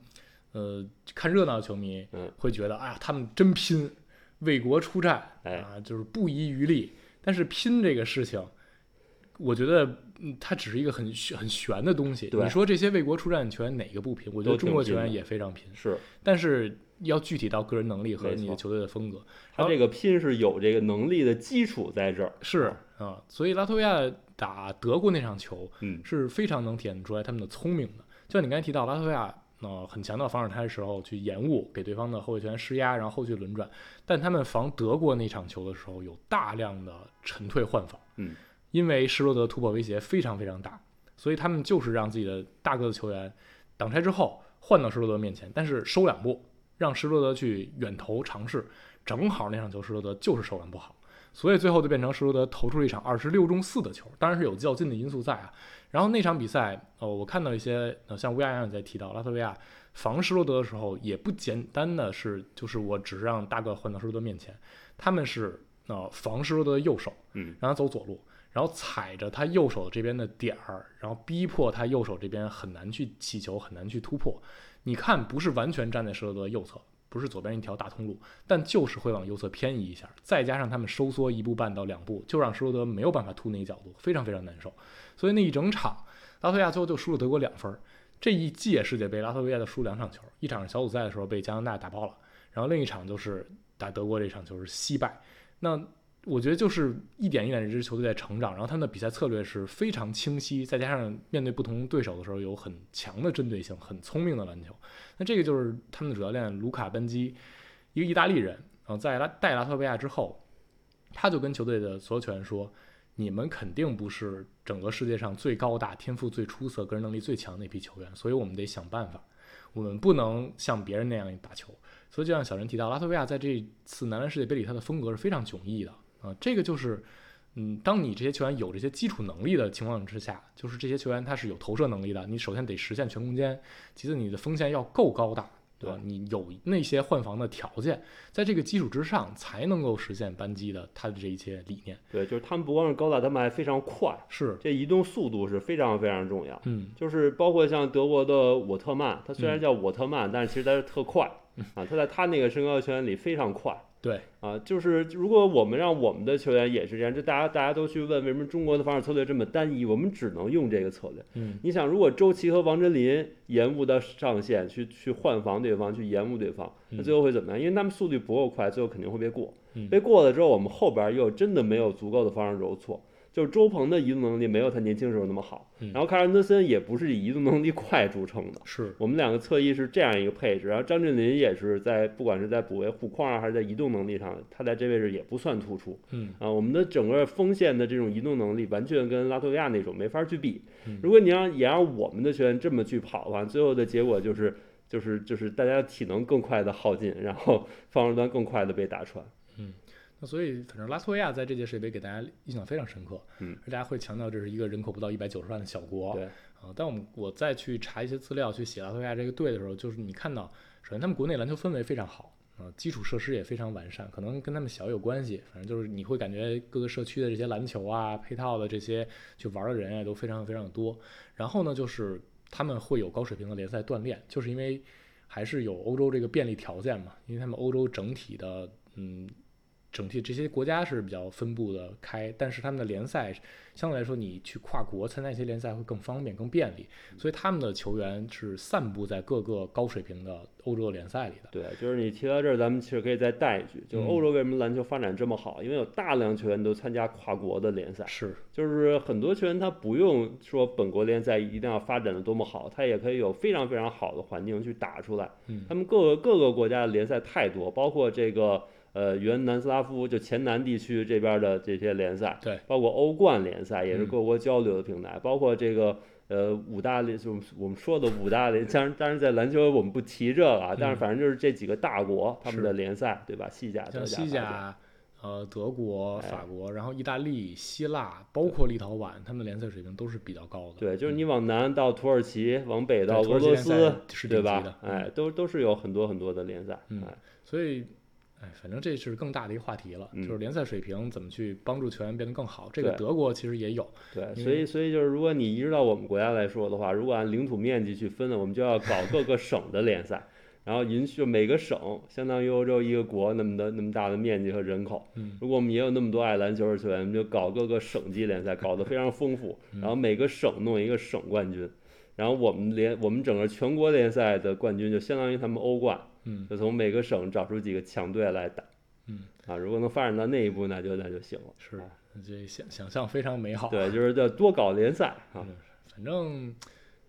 呃，看热闹的球迷嗯会觉得，哎呀，他们真拼，为国出战，哎啊，就是不遗余力。但是拼这个事情，我觉得，嗯，它只是一个很玄很玄的东西。对你说这些为国出战的球员哪个不拼？我觉得中国球员也非常拼，是但是要具体到个人能力和你的球队的风格。他这个拼是有这个能力的基础在这儿。是啊，所以拉脱维亚打德国那场球，嗯，是非常能体现出来他们的聪明的。就像你刚才提到，拉脱维亚呃很强调防守他的时候去延误，给对方的后卫球员施压，然后后续轮转。但他们防德国那场球的时候，有大量的沉退换防，嗯，因为施罗德突破威胁非常非常大，所以他们就是让自己的大个子球员挡拆之后换到施罗德面前，但是收两步，让施罗德去远投尝试。正好那场球施罗德就是手感不好。所以最后就变成施罗德投出了一场二十六中四的球，当然是有较劲的因素在啊。然后那场比赛，呃，我看到一些，呃，像乌鸦一样也在提到，拉脱维亚防施罗德的时候，也不简单的是，就是我只是让大个换到施罗德面前，他们是呃防施罗德的右手，嗯，让他走左路，然后踩着他右手这边的点儿，然后逼迫他右手这边很难去起球，很难去突破。你看，不是完全站在施罗德右侧，不是左边一条大通路，但就是会往右侧偏移一下，再加上他们收缩一步半到两步，就让施罗德没有办法突那个角度，非常非常难受。所以那一整场，拉脱维亚最后就输了德国两分。这一届世界杯，拉脱维亚就输两场球，一场是小组赛的时候被加拿大打爆了，然后另一场就是打德国这场球是惜败。那我觉得就是一点一点，这支球队在成长，然后他们的比赛策略是非常清晰，再加上面对不同对手的时候有很强的针对性，很聪明的篮球。那这个就是他们的主教练卢卡班基，一个意大利人，然后在拉带拉脱维亚之后，他就跟球队的所有球员说：“你们肯定不是整个世界上最高大、天赋最出色、个人能力最强的那批球员，所以我们得想办法，我们不能像别人那样打球。”所以就像小陈提到，拉脱维亚在这次男篮世界杯里，他的风格是非常迥异的啊，这个就是。嗯，当你这些球员有这些基础能力的情况之下，就是这些球员他是有投射能力的。你首先得实现全空间，其次你的锋线要够高大，对吧？你有那些换防的条件，在这个基础之上，才能够实现班机的他的这一些理念。对，就是他们不光是高大，他们还非常快，是，这移动速度是非常非常重要。嗯，就是包括像德国的沃特曼，他虽然叫沃特曼，但是其实他是特快啊，他在他那个身高球员里非常快。对啊，就是如果我们让我们的球员也是这样，就大家大家都去问为什么中国的防守策略这么单一，我们只能用这个策略。嗯，你想，如果周琦和王哲林延误到上线去去换防对方，去延误对方，那最后会怎么样？因为他们速度不够快，最后肯定会被过。嗯被过了之后，我们后边又真的没有足够的防守揉搓。就是周鹏的移动能力没有他年轻时候那么好，嗯然后卡尔安德森也不是以移动能力快著称的。是，我们两个侧翼是这样一个配置，然后张镇麟也是在不管是在补位护框啊，还是在移动能力上，他在这位置也不算突出嗯啊。我们的整个锋线的这种移动能力，完全跟拉脱维亚那种没法去比嗯。如果你让也让我们的球员这么去跑的话，最后的结果就是就是就是大家体能更快的耗尽，然后防守端更快的被打穿。那所以反正拉脱维亚在这届世界杯给大家印象非常深刻，嗯，而大家会强调这是一个人口不到一百九十万的小国，对啊，但我们我再去查一些资料去写拉脱维亚这个队的时候，就是你看到，首先他们国内篮球氛围非常好。啊，基础设施也非常完善，可能跟他们小有关系。反正就是你会感觉各个社区的这些篮球啊、配套的这些去玩的人啊，都非常非常的多。然后呢，就是他们会有高水平的联赛锻炼，就是因为还是有欧洲这个便利条件嘛，因为他们欧洲整体的嗯整体这些国家是比较分布的开，但是他们的联赛相对来说，你去跨国参加一些联赛会更方便、更便利，所以他们的球员是散布在各个高水平的欧洲联赛里的。对，就是你提到这儿，咱们其实可以再带一句，就是欧洲为什么篮球发展这么好？因为有大量球员都参加跨国的联赛，是，就是很多球员他不用说本国联赛一定要发展的多么好，他也可以有非常非常好的环境去打出来。嗯，他们各个各个国家的联赛太多，包括这个。呃，原南斯拉夫就前南地区这边的这些联赛，对，包括欧冠联赛也是各国交流的平台，包括这个呃五大联，就我们说的五大联，当然当然在篮球我们不提这个啊，但是反正就是这几个大国他们的联赛，对吧？西甲、德甲、西甲，呃，德国、法国，然后意大利、希腊，包括立陶宛，他们的联赛水平都是比较高的。对，就是你往南到土耳其，往北到俄罗斯，对吧？哎，都都是有很多很多的联赛，哎，所以。哎，反正这是更大的一个话题了，就是联赛水平怎么去帮助球员变得更好。这个德国其实也有。对，所以所以就是如果你移植到我们国家来说的话，如果按领土面积去分呢，我们就要搞各个省的联赛，然后允许每个省相当于欧洲一个国那么的那么大的面积和人口。嗯。如果我们也有那么多爱篮球的球员，我们就搞各个省级联赛，搞得非常丰富，然后每个省弄一个省冠军，然后我们联我们整个全国联赛的冠军就相当于他们欧冠。嗯，就从每个省找出几个强队来打，嗯啊，如果能发展到那一步，那就那就行了。是，这想想象非常美好。对，就是叫多搞联赛啊。反正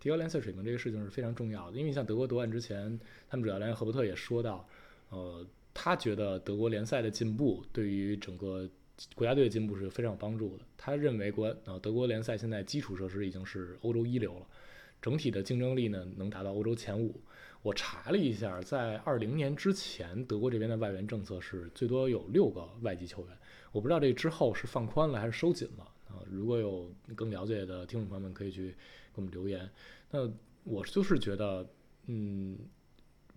提高联赛水平这个事情是非常重要的，因为像德国夺冠之前，他们主教练赫伯特也说到，呃，他觉得德国联赛的进步对于整个国家队的进步是非常有帮助的。他认为国呃德国联赛现在基础设施已经是欧洲一流了，整体的竞争力呢能达到欧洲前五。我查了一下，在二零年之前，德国这边的外援政策是最多有六个外籍球员。我不知道这之后是放宽了还是收紧了啊？如果有更了解的听众朋友们，可以去给我们留言。那我就是觉得，嗯，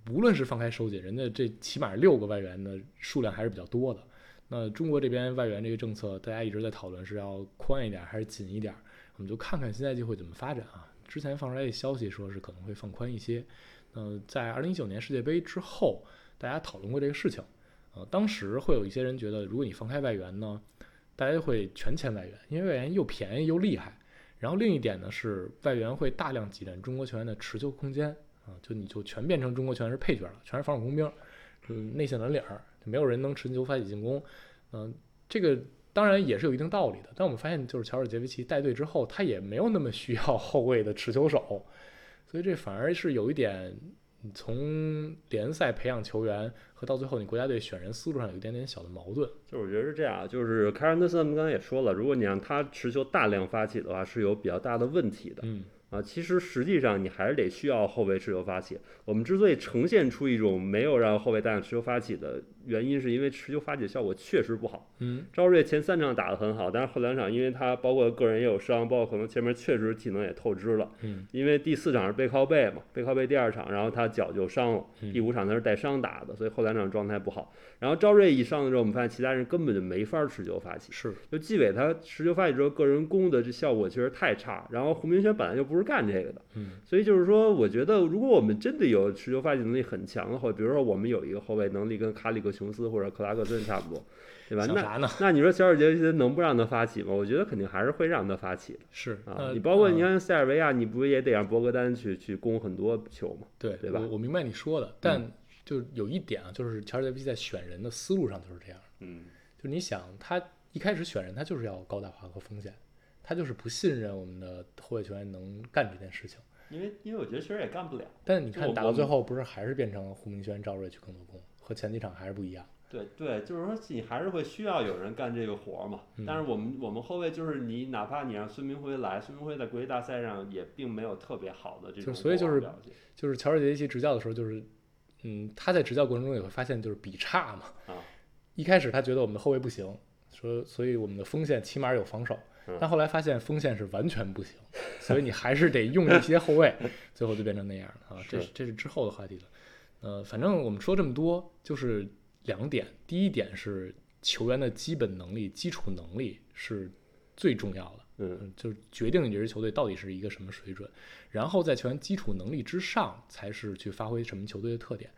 无论是放开收紧，人家这起码六个外援的数量还是比较多的。那中国这边外援这个政策，大家一直在讨论是要宽一点还是紧一点，我们就看看新赛季会怎么发展啊。之前放出来的消息说是可能会放宽一些。呃，在二零一九年世界杯之后，大家讨论过这个事情。呃，当时会有一些人觉得，如果你放开外援呢，大家会全签外援，因为外援又便宜又厉害。然后另一点呢是，外援会大量挤占中国球员的持球空间啊，就你就全变成中国球员是配角了，全是防守工兵，嗯，内线蓝领儿，就没有人能持球发起进攻。嗯，这个当然也是有一定道理的。但我们发现，就是乔尔杰维奇带队之后，他也没有那么需要后卫的持球手。所以这反而是有一点，从联赛培养球员和到最后你国家队选人思路上有一点点小的矛盾。就是我觉得是这样，就是凯尔恩德森刚才也说了，如果你让他持球大量发起的话，是有比较大的问题的。嗯。啊，其实实际上你还是得需要后卫持球发起。我们之所以呈现出一种没有让后卫大量持球发起的原因，是因为持球发起效果确实不好。嗯，赵睿前三场打得很好，但是后两场因为他包括个人也有伤，包括可能前面确实体能也透支了。嗯，因为第四场是背靠背嘛，背靠背第二场，然后他脚就伤了。第五场他是带伤打的，所以后两场状态不好。然后赵睿一伤的时候，我们发现其他人根本就没法持球发起。是，就季伟他持球发起之后，个人攻的这效果确实太差。然后胡明轩本来就不是干这个的。嗯，所以就是说，我觉得如果我们真的有持球发起能力很强的话，比如说我们有一个后卫能力跟卡里克琼斯或者克拉克顿差不多，对吧？那那你说小尔杰维奇能不让他发起吗？我觉得肯定还是会让他发起的。是啊，你包括你看塞尔维亚，你不也得让博格丹去去攻很多球吗？对对吧？我明白你说的，但就有一点啊，就是乔尔杰维奇在选人的思路上就是这样。嗯，就你想他一开始选人，他就是要高大化和风险，他就是不信任我们的后卫球员能干这件事情。因为因为我觉得其实也干不了，但你看打到最后不是还是变成胡明轩、赵睿去更多攻，和前几场还是不一样。对对，就是说你还是会需要有人干这个活儿嘛。但是我们我们后卫就是你，哪怕你让孙明辉来，孙明辉在国际大赛上也并没有特别好的这种所以就是就是乔治杰维奇执教的时候，就是嗯他在执教过程中也会发现就是比差嘛。啊，一开始他觉得我们的后卫不行，说所以我们的锋线起码有防守。但后来发现锋线是完全不行，所以你还是得用一些后卫，<laughs> 最后就变成那样了啊！这是这是之后的话题了。呃，反正我们说这么多，就是两点：第一点是球员的基本能力、基础能力是最重要的，嗯，就是决定你这支球队到底是一个什么水准。然后在球员基础能力之上，才是去发挥什么球队的特点。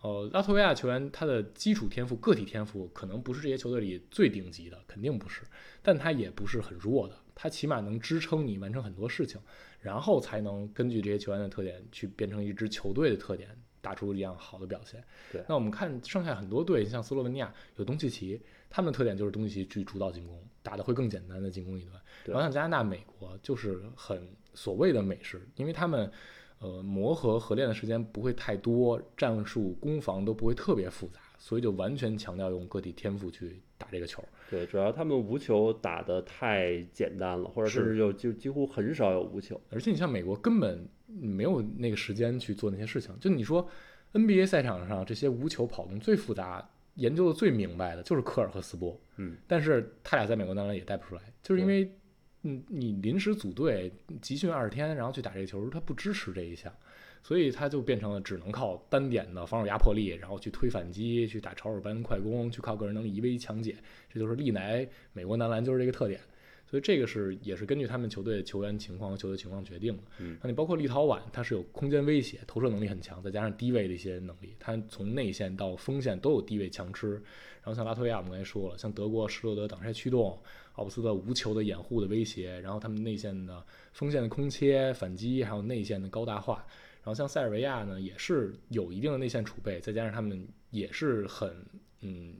呃，拉脱维亚球员他的基础天赋、个体天赋可能不是这些球队里最顶级的，肯定不是，但他也不是很弱的，他起码能支撑你完成很多事情，然后才能根据这些球员的特点去变成一支球队的特点，打出一样好的表现。对，那我们看剩下很多队，像斯洛文尼亚有东契奇，他们的特点就是东契奇去主导进攻，打的会更简单的进攻一段。然后像加拿大、美国就是很所谓的美式，因为他们。呃，磨合合练的时间不会太多，战术攻防都不会特别复杂，所以就完全强调用个体天赋去打这个球。对，主要他们无球打得太简单了，或者甚至就就几乎很少有无球。而且你像美国根本没有那个时间去做那些事情。就你说 NBA 赛场上这些无球跑动最复杂、研究的最明白的就是科尔和斯波。嗯，但是他俩在美国男篮也带不出来，就是因为。嗯，你临时组队集训二十天，然后去打这个球，他不支持这一项，所以他就变成了只能靠单点的防守压迫力，然后去推反击，去打超手般快攻，去靠个人能力一 v 一强解，这就是历来美国男篮就是这个特点。所以这个是也是根据他们球队球员情况和球队情况决定的。嗯，那你包括立陶宛，它是有空间威胁，投射能力很强，再加上低位的一些能力，他从内线到锋线都有低位强吃。然后像拉脱维亚，我们刚才说了，像德国施罗德挡拆驱动。奥布斯的无球的掩护的威胁，然后他们内线的锋线的空切反击，还有内线的高大化，然后像塞尔维亚呢，也是有一定的内线储备，再加上他们也是很嗯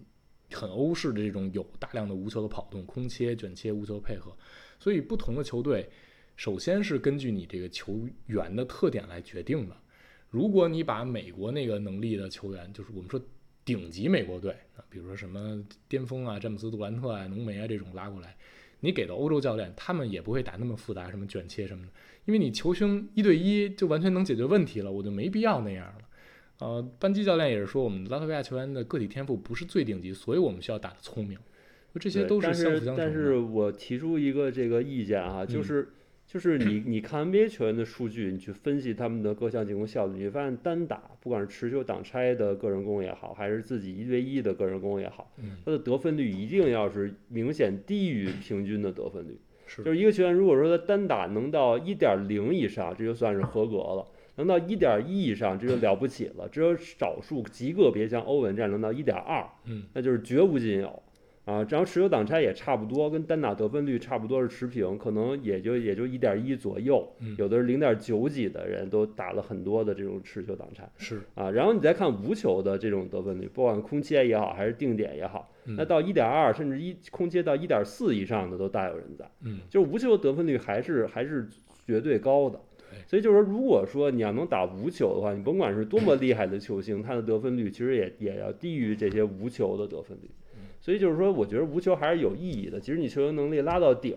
很欧式的这种有大量的无球的跑动、空切、卷切、无球配合，所以不同的球队首先是根据你这个球员的特点来决定的。如果你把美国那个能力的球员，就是我们说。顶级美国队啊，比如说什么巅峰啊，詹姆斯杜兰特啊，浓眉啊这种拉过来，你给到欧洲教练，他们也不会打那么复杂，什么卷切什么的，因为你球星一对一就完全能解决问题了，我就没必要那样。呃，班基教练也是说，我们拉脱维亚球员的个体天赋不是最顶级，所以我们需要打得聪明，这些都是相辅相成的。但是我提出一个这个意见啊，就是。就是你，你看 NBA 球员的数据，你去分析他们的各项进攻效率，你发现单打，不管是持球挡拆的个人攻也好，还是自己一对一的个人攻也好，他的得分率一定要是明显低于平均的得分率。是，就是一个球员如果说他单打能到一点零以上，这就算是合格了；能到一点一以上，这就了不起了。只有少数极个别像欧文这样能到一点二，嗯，那就是绝无仅有。啊，然后持球挡拆也差不多，跟单打得分率差不多是持平，可能也就也就一点一左右，有的是零点九几的人都打了很多的这种持球挡拆，是。啊，然后你再看无球的这种得分率，不管空切也好，还是定点也好，那到一点二甚至一空切到一点四以上的都大有人在，嗯，就是无球得分率还是还是绝对高的，所以就是说，如果说你要能打无球的话，你甭管是多么厉害的球星，他的得分率其实也也要低于这些无球的得分率。所以就是说，我觉得无球还是有意义的。其实你球员能力拉到顶，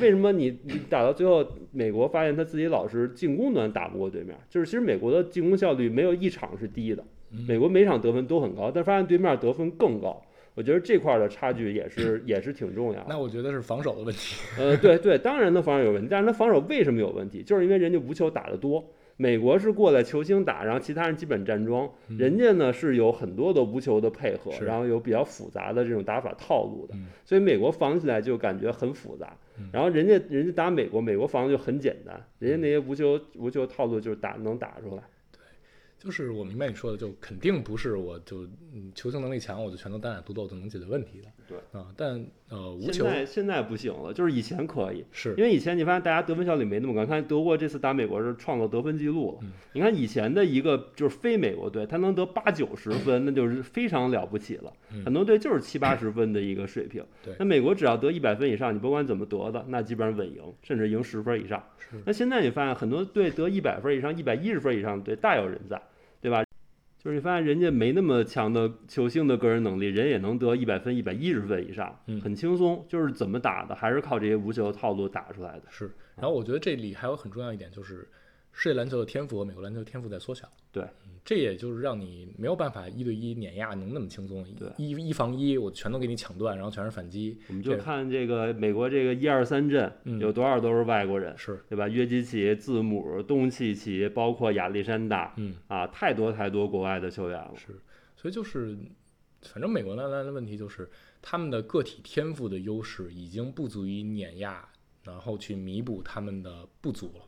为什么你你打到最后，美国发现他自己老是进攻端打不过对面？就是其实美国的进攻效率没有一场是低的，美国每场得分都很高，但发现对面得分更高。我觉得这块的差距也是也是挺重要。那我觉得是防守的问题。呃，对对，当然他防守有问题，但是他防守为什么有问题？就是因为人家无球打得多。美国是过来球星打，然后其他人基本站桩。人家呢是有很多的无球的配合，然后有比较复杂的这种打法套路的，所以美国防起来就感觉很复杂。然后人家人家打美国，美国防就很简单，人家那些无球无球套路就是打能打出来。就是我明白你说的，就肯定不是我就嗯球星能力强，我就全都单打独斗就能解决问题的。对啊，但呃无球现在现在不行了，就是以前可以，是因为以前你发现大家得分效率没那么高。看德国这次打美国是创造得分记录了，你看以前的一个就是非美国队，他能得八九十分，那就是非常了不起了。很多队就是七八十分的一个水平。对，那美国只要得一百分以上，你甭管怎么得的，那基本上稳赢，甚至赢十分以上。那现在你发现很多队得一百分以上、一百一十分以上的队大有人在？就是你发现人家没那么强的球星的个人能力，人也能得一百分、一百一十分以上，很轻松。就是怎么打的，还是靠这些无球套路打出来的。是。然后我觉得这里还有很重要一点，就是世界篮球的天赋和美国篮球天赋在缩小。对。这也就是让你没有办法一对一碾压能那么轻松，一一防一我全都给你抢断，然后全是反击。我们就看这个美国这个一二三阵有多少都是外国人，是对吧？约基奇、字母、东契奇，包括亚历山大，嗯啊，太多太多国外的球员了。是，所以就是，反正美国男篮的问题就是他们的个体天赋的优势已经不足以碾压，然后去弥补他们的不足了。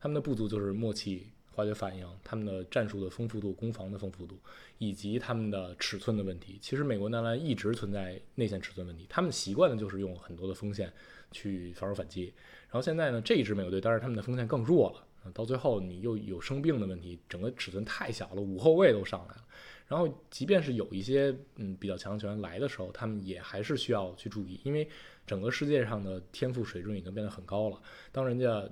他们的不足就是默契。化学反应、他们的战术的丰富度、攻防的丰富度，以及他们的尺寸的问题。其实美国男篮一直存在内线尺寸问题，他们习惯的就是用很多的锋线去防守反击。然后现在呢，这一支美国队，当然他们的锋线更弱了，到最后你又有生病的问题，整个尺寸太小了，五后卫都上来了。然后即便是有一些嗯比较强的球员来的时候，他们也还是需要去注意，因为整个世界上的天赋水准已经变得很高了。当人家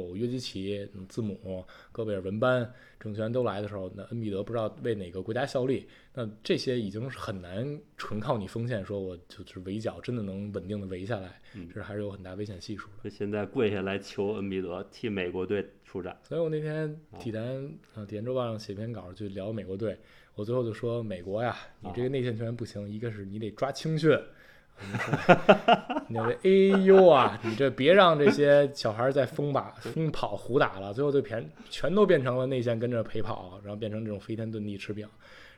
有约基奇、字母、戈贝尔、文班这种球员都来的时候，那恩比德不知道为哪个国家效力，那这些已经是很难纯靠你锋线说我就是围剿真的能稳定的围下来，这还是有很大危险系数的。现在跪下来求恩比德替美国队出战。所以我那天体坛啊体坛周报上写篇稿去聊美国队。我最后就说美国呀，你这个内线球员不行，一个是你得抓青训，<laughs> 你这哎呦啊，你这别让这些小孩再疯吧疯跑胡打了，最后就全全都变成了内线跟着陪跑，然后变成这种飞天遁地吃饼，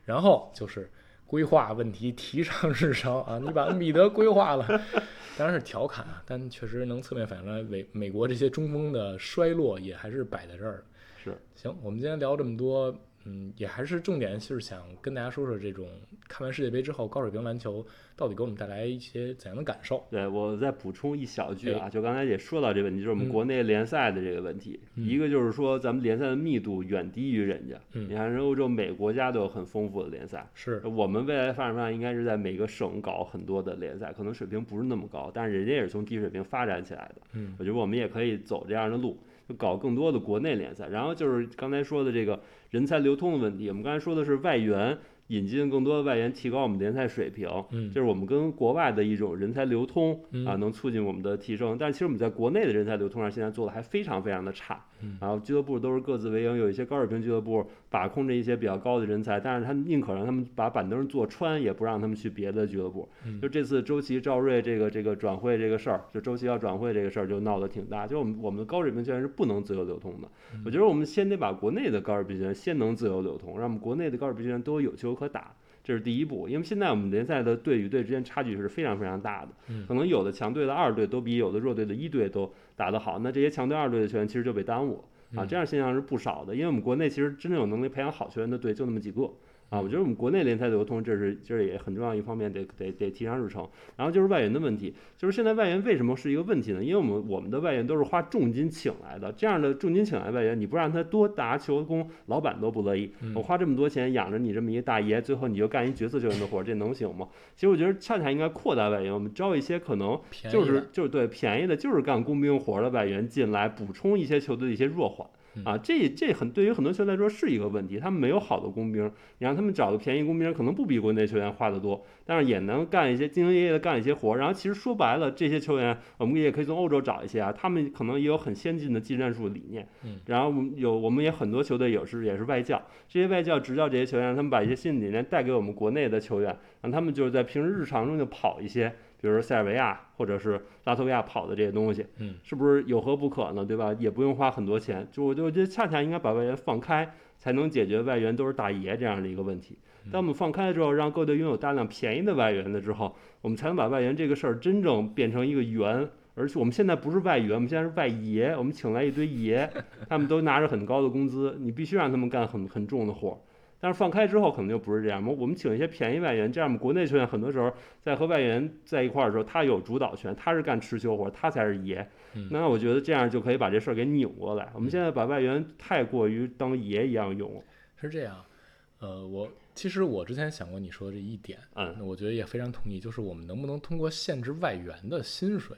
然后就是规划问题提上日程啊，<laughs> 你把恩比德规划了，<laughs> 当然是调侃啊，但确实能侧面反映出来美美国这些中锋的衰落也还是摆在这儿。是，行，我们今天聊这么多。嗯，也还是重点就是想跟大家说说这种看完世界杯之后高水平篮球到底给我们带来一些怎样的感受。对我再补充一小句啊，就刚才也说到这个问题，就是我们国内联赛的这个问题。一个就是说咱们联赛的密度远低于人家，你看人欧洲每国家都有很丰富的联赛，是我们未来发展方向应该是在每个省搞很多的联赛，可能水平不是那么高，但是人家也是从低水平发展起来的。嗯，我觉得我们也可以走这样的路。就搞更多的国内联赛，然后就是刚才说的这个人才流通的问题。我们刚才说的是外援。引进更多的外援，提高我们联赛水平，嗯，就是我们跟国外的一种人才流通啊，能促进我们的提升。但其实我们在国内的人才流通上，现在做的还非常非常的差。然后俱乐部都是各自为营，有一些高水平俱乐部把控着一些比较高的人才，但是他宁可让他们把板凳坐穿，也不让他们去别的俱乐部。就这次周琦、赵睿这个这个转会这个事儿，就周琦要转会这个事儿就闹得挺大。就我们我们的高水平球员是不能自由流通的。我觉得我们先得把国内的高水平球员先能自由流通，让我们国内的高水平球员都有球可打。这是第一步，因为现在我们联赛的队与队之间差距是非常非常大的，可能有的强队的二队都比有的弱队的一队都打得好，那这些强队二队的球员其实就被耽误了啊，这样现象是不少的，因为我们国内其实真正有能力培养好球员的队就那么几个。啊，我觉得我们国内联赛流通，这是这也很重要一方面，得得得提上日程。然后就是外援的问题，就是现在外援为什么是一个问题呢？因为我们我们的外援都是花重金请来的，这样的重金请来外援，你不让他多打球工，老板都不乐意。我花这么多钱养着你这么一大爷，最后你就干一角色球员的活，这能行吗？其实我觉得恰恰应该扩大外援，我们招一些可能就是就是对便宜的，就是干工兵活的外援进来，补充一些球队的一些弱环。啊，这这很对于很多球员来说是一个问题，他们没有好的工兵，你让他们找个便宜工兵，可能不比国内球员花的多，但是也能干一些兢兢业业的干一些活。然后其实说白了，这些球员我们也可以从欧洲找一些啊，他们可能也有很先进的技战术理念。嗯，然后我们有我们也很多球队有是也是外教，这些外教执教这些球员，让他们把一些新理念带给我们国内的球员，让他们就是在平时日常中就跑一些。比如说塞尔维亚或者是拉脱维亚跑的这些东西，嗯，是不是有何不可呢？对吧？也不用花很多钱，就我就觉得恰恰应该把外援放开，才能解决外援都是大爷这样的一个问题。当我们放开了之后，让各队拥有大量便宜的外援了之后，我们才能把外援这个事儿真正变成一个员。而且我们现在不是外援，我们现在是外爷，我们请来一堆爷，他们都拿着很高的工资，你必须让他们干很很重的活。但是放开之后可能就不是这样。我我们请一些便宜外援，这样我们国内球员很多时候在和外援在一块儿的时候，他有主导权，他是干持球活，他才是爷。那我觉得这样就可以把这事儿给拧过来。我们现在把外援太过于当爷一样用。是这样，呃，我其实我之前想过你说的这一点，嗯，我觉得也非常同意，就是我们能不能通过限制外援的薪水，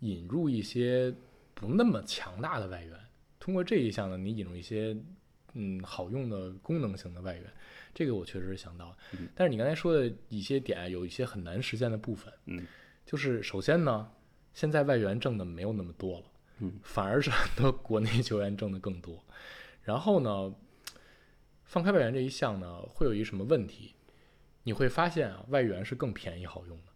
引入一些不那么强大的外援，通过这一项呢，你引入一些。嗯，好用的功能型的外援，这个我确实是想到。但是你刚才说的一些点，有一些很难实现的部分。嗯，就是首先呢，现在外援挣的没有那么多了，嗯，反而是很多国内球员挣的更多。然后呢，放开外援这一项呢，会有一什么问题？你会发现啊，外援是更便宜好用的。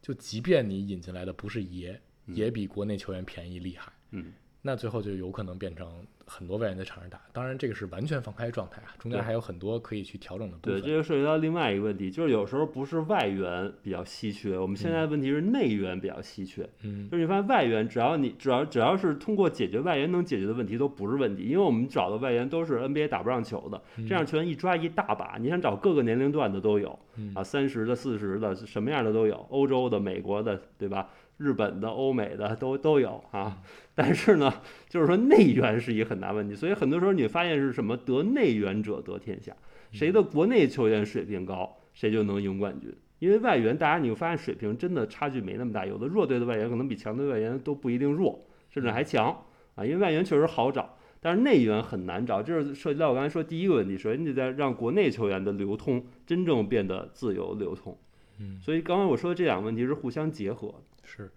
就即便你引进来的不是爷，也比国内球员便宜厉害。嗯。那最后就有可能变成很多外援在场上打，当然这个是完全放开状态啊，中间还有很多可以去调整的部对，这就涉及到另外一个问题，就是有时候不是外援比较稀缺，我们现在的问题是内援比较稀缺。嗯。就是你发现外援，只要你只要只要是通过解决外援能解决的问题，都不是问题，因为我们找的外援都是 NBA 打不上球的，这样球员一抓一大把，你想找各个年龄段的都有嗯。啊，三十的、四十的，什么样的都有，欧洲的、美国的，对吧？日本的、欧美的都都有啊。<laughs> 但是呢，就是说内援是一个很大问题，所以很多时候你发现是什么得内援者得天下，谁的国内球员水平高，谁就能赢冠军。因为外援，大家你会发现水平真的差距没那么大，有的弱队的外援可能比强队外援都不一定弱，甚至还强啊。因为外援确实好找，但是内援很难找，这是涉及到我刚才说第一个问题，首先你得让国内球员的流通真正变得自由流通。嗯，所以刚刚我说的这两个问题是互相结合。是，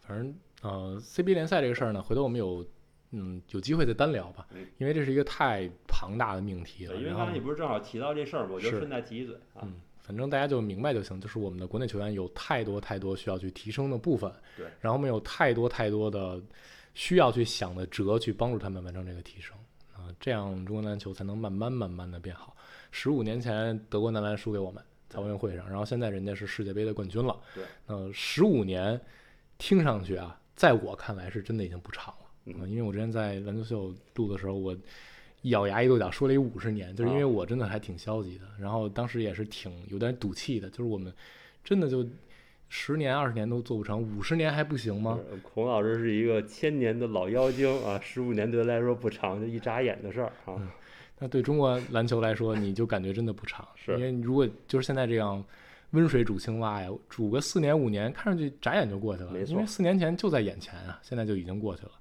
反正呃，CBA 联赛这个事儿呢，回头我们有嗯有机会再单聊吧嗯，因为这是一个太庞大的命题了。对，因为刚才你不是正好提到这事儿吗？我就顺带提一嘴啊。嗯，反正大家就明白就行，就是我们的国内球员有太多太多需要去提升的部分，对，然后我们有太多太多的需要去想的辙去帮助他们完成这个提升啊、这样中国篮球才能慢慢慢慢的变好。十五年前德国男篮输给我们在奥运会上，然后现在人家是世界杯的冠军了，对，呃，十五年听上去啊，在我看来是真的已经不长了。嗯啊因为我之前在篮球秀录的时候，我一咬牙一跺脚说了一五十年，就是因为啊我真的还挺消极的，然后当时也是挺有点赌气的，就是我们真的就十年二十年都做不成，五十年还不行吗？孔老师是一个千年的老妖精啊，十五年对他来说不长，就一眨眼的事儿啊。那对中国篮球来说，你就感觉真的不长，是因为你如果就是现在这样温水煮青蛙呀，煮个四年五年，看上去眨眼就过去了，没因为四年前就在眼前啊，现在就已经过去了，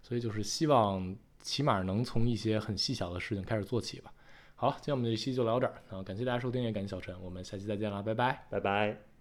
所以就是希望起码能从一些很细小的事情开始做起吧。好，今天我们这期就聊这儿啊，感谢大家收听，也感谢小陈，我们下期再见了，拜拜。拜拜。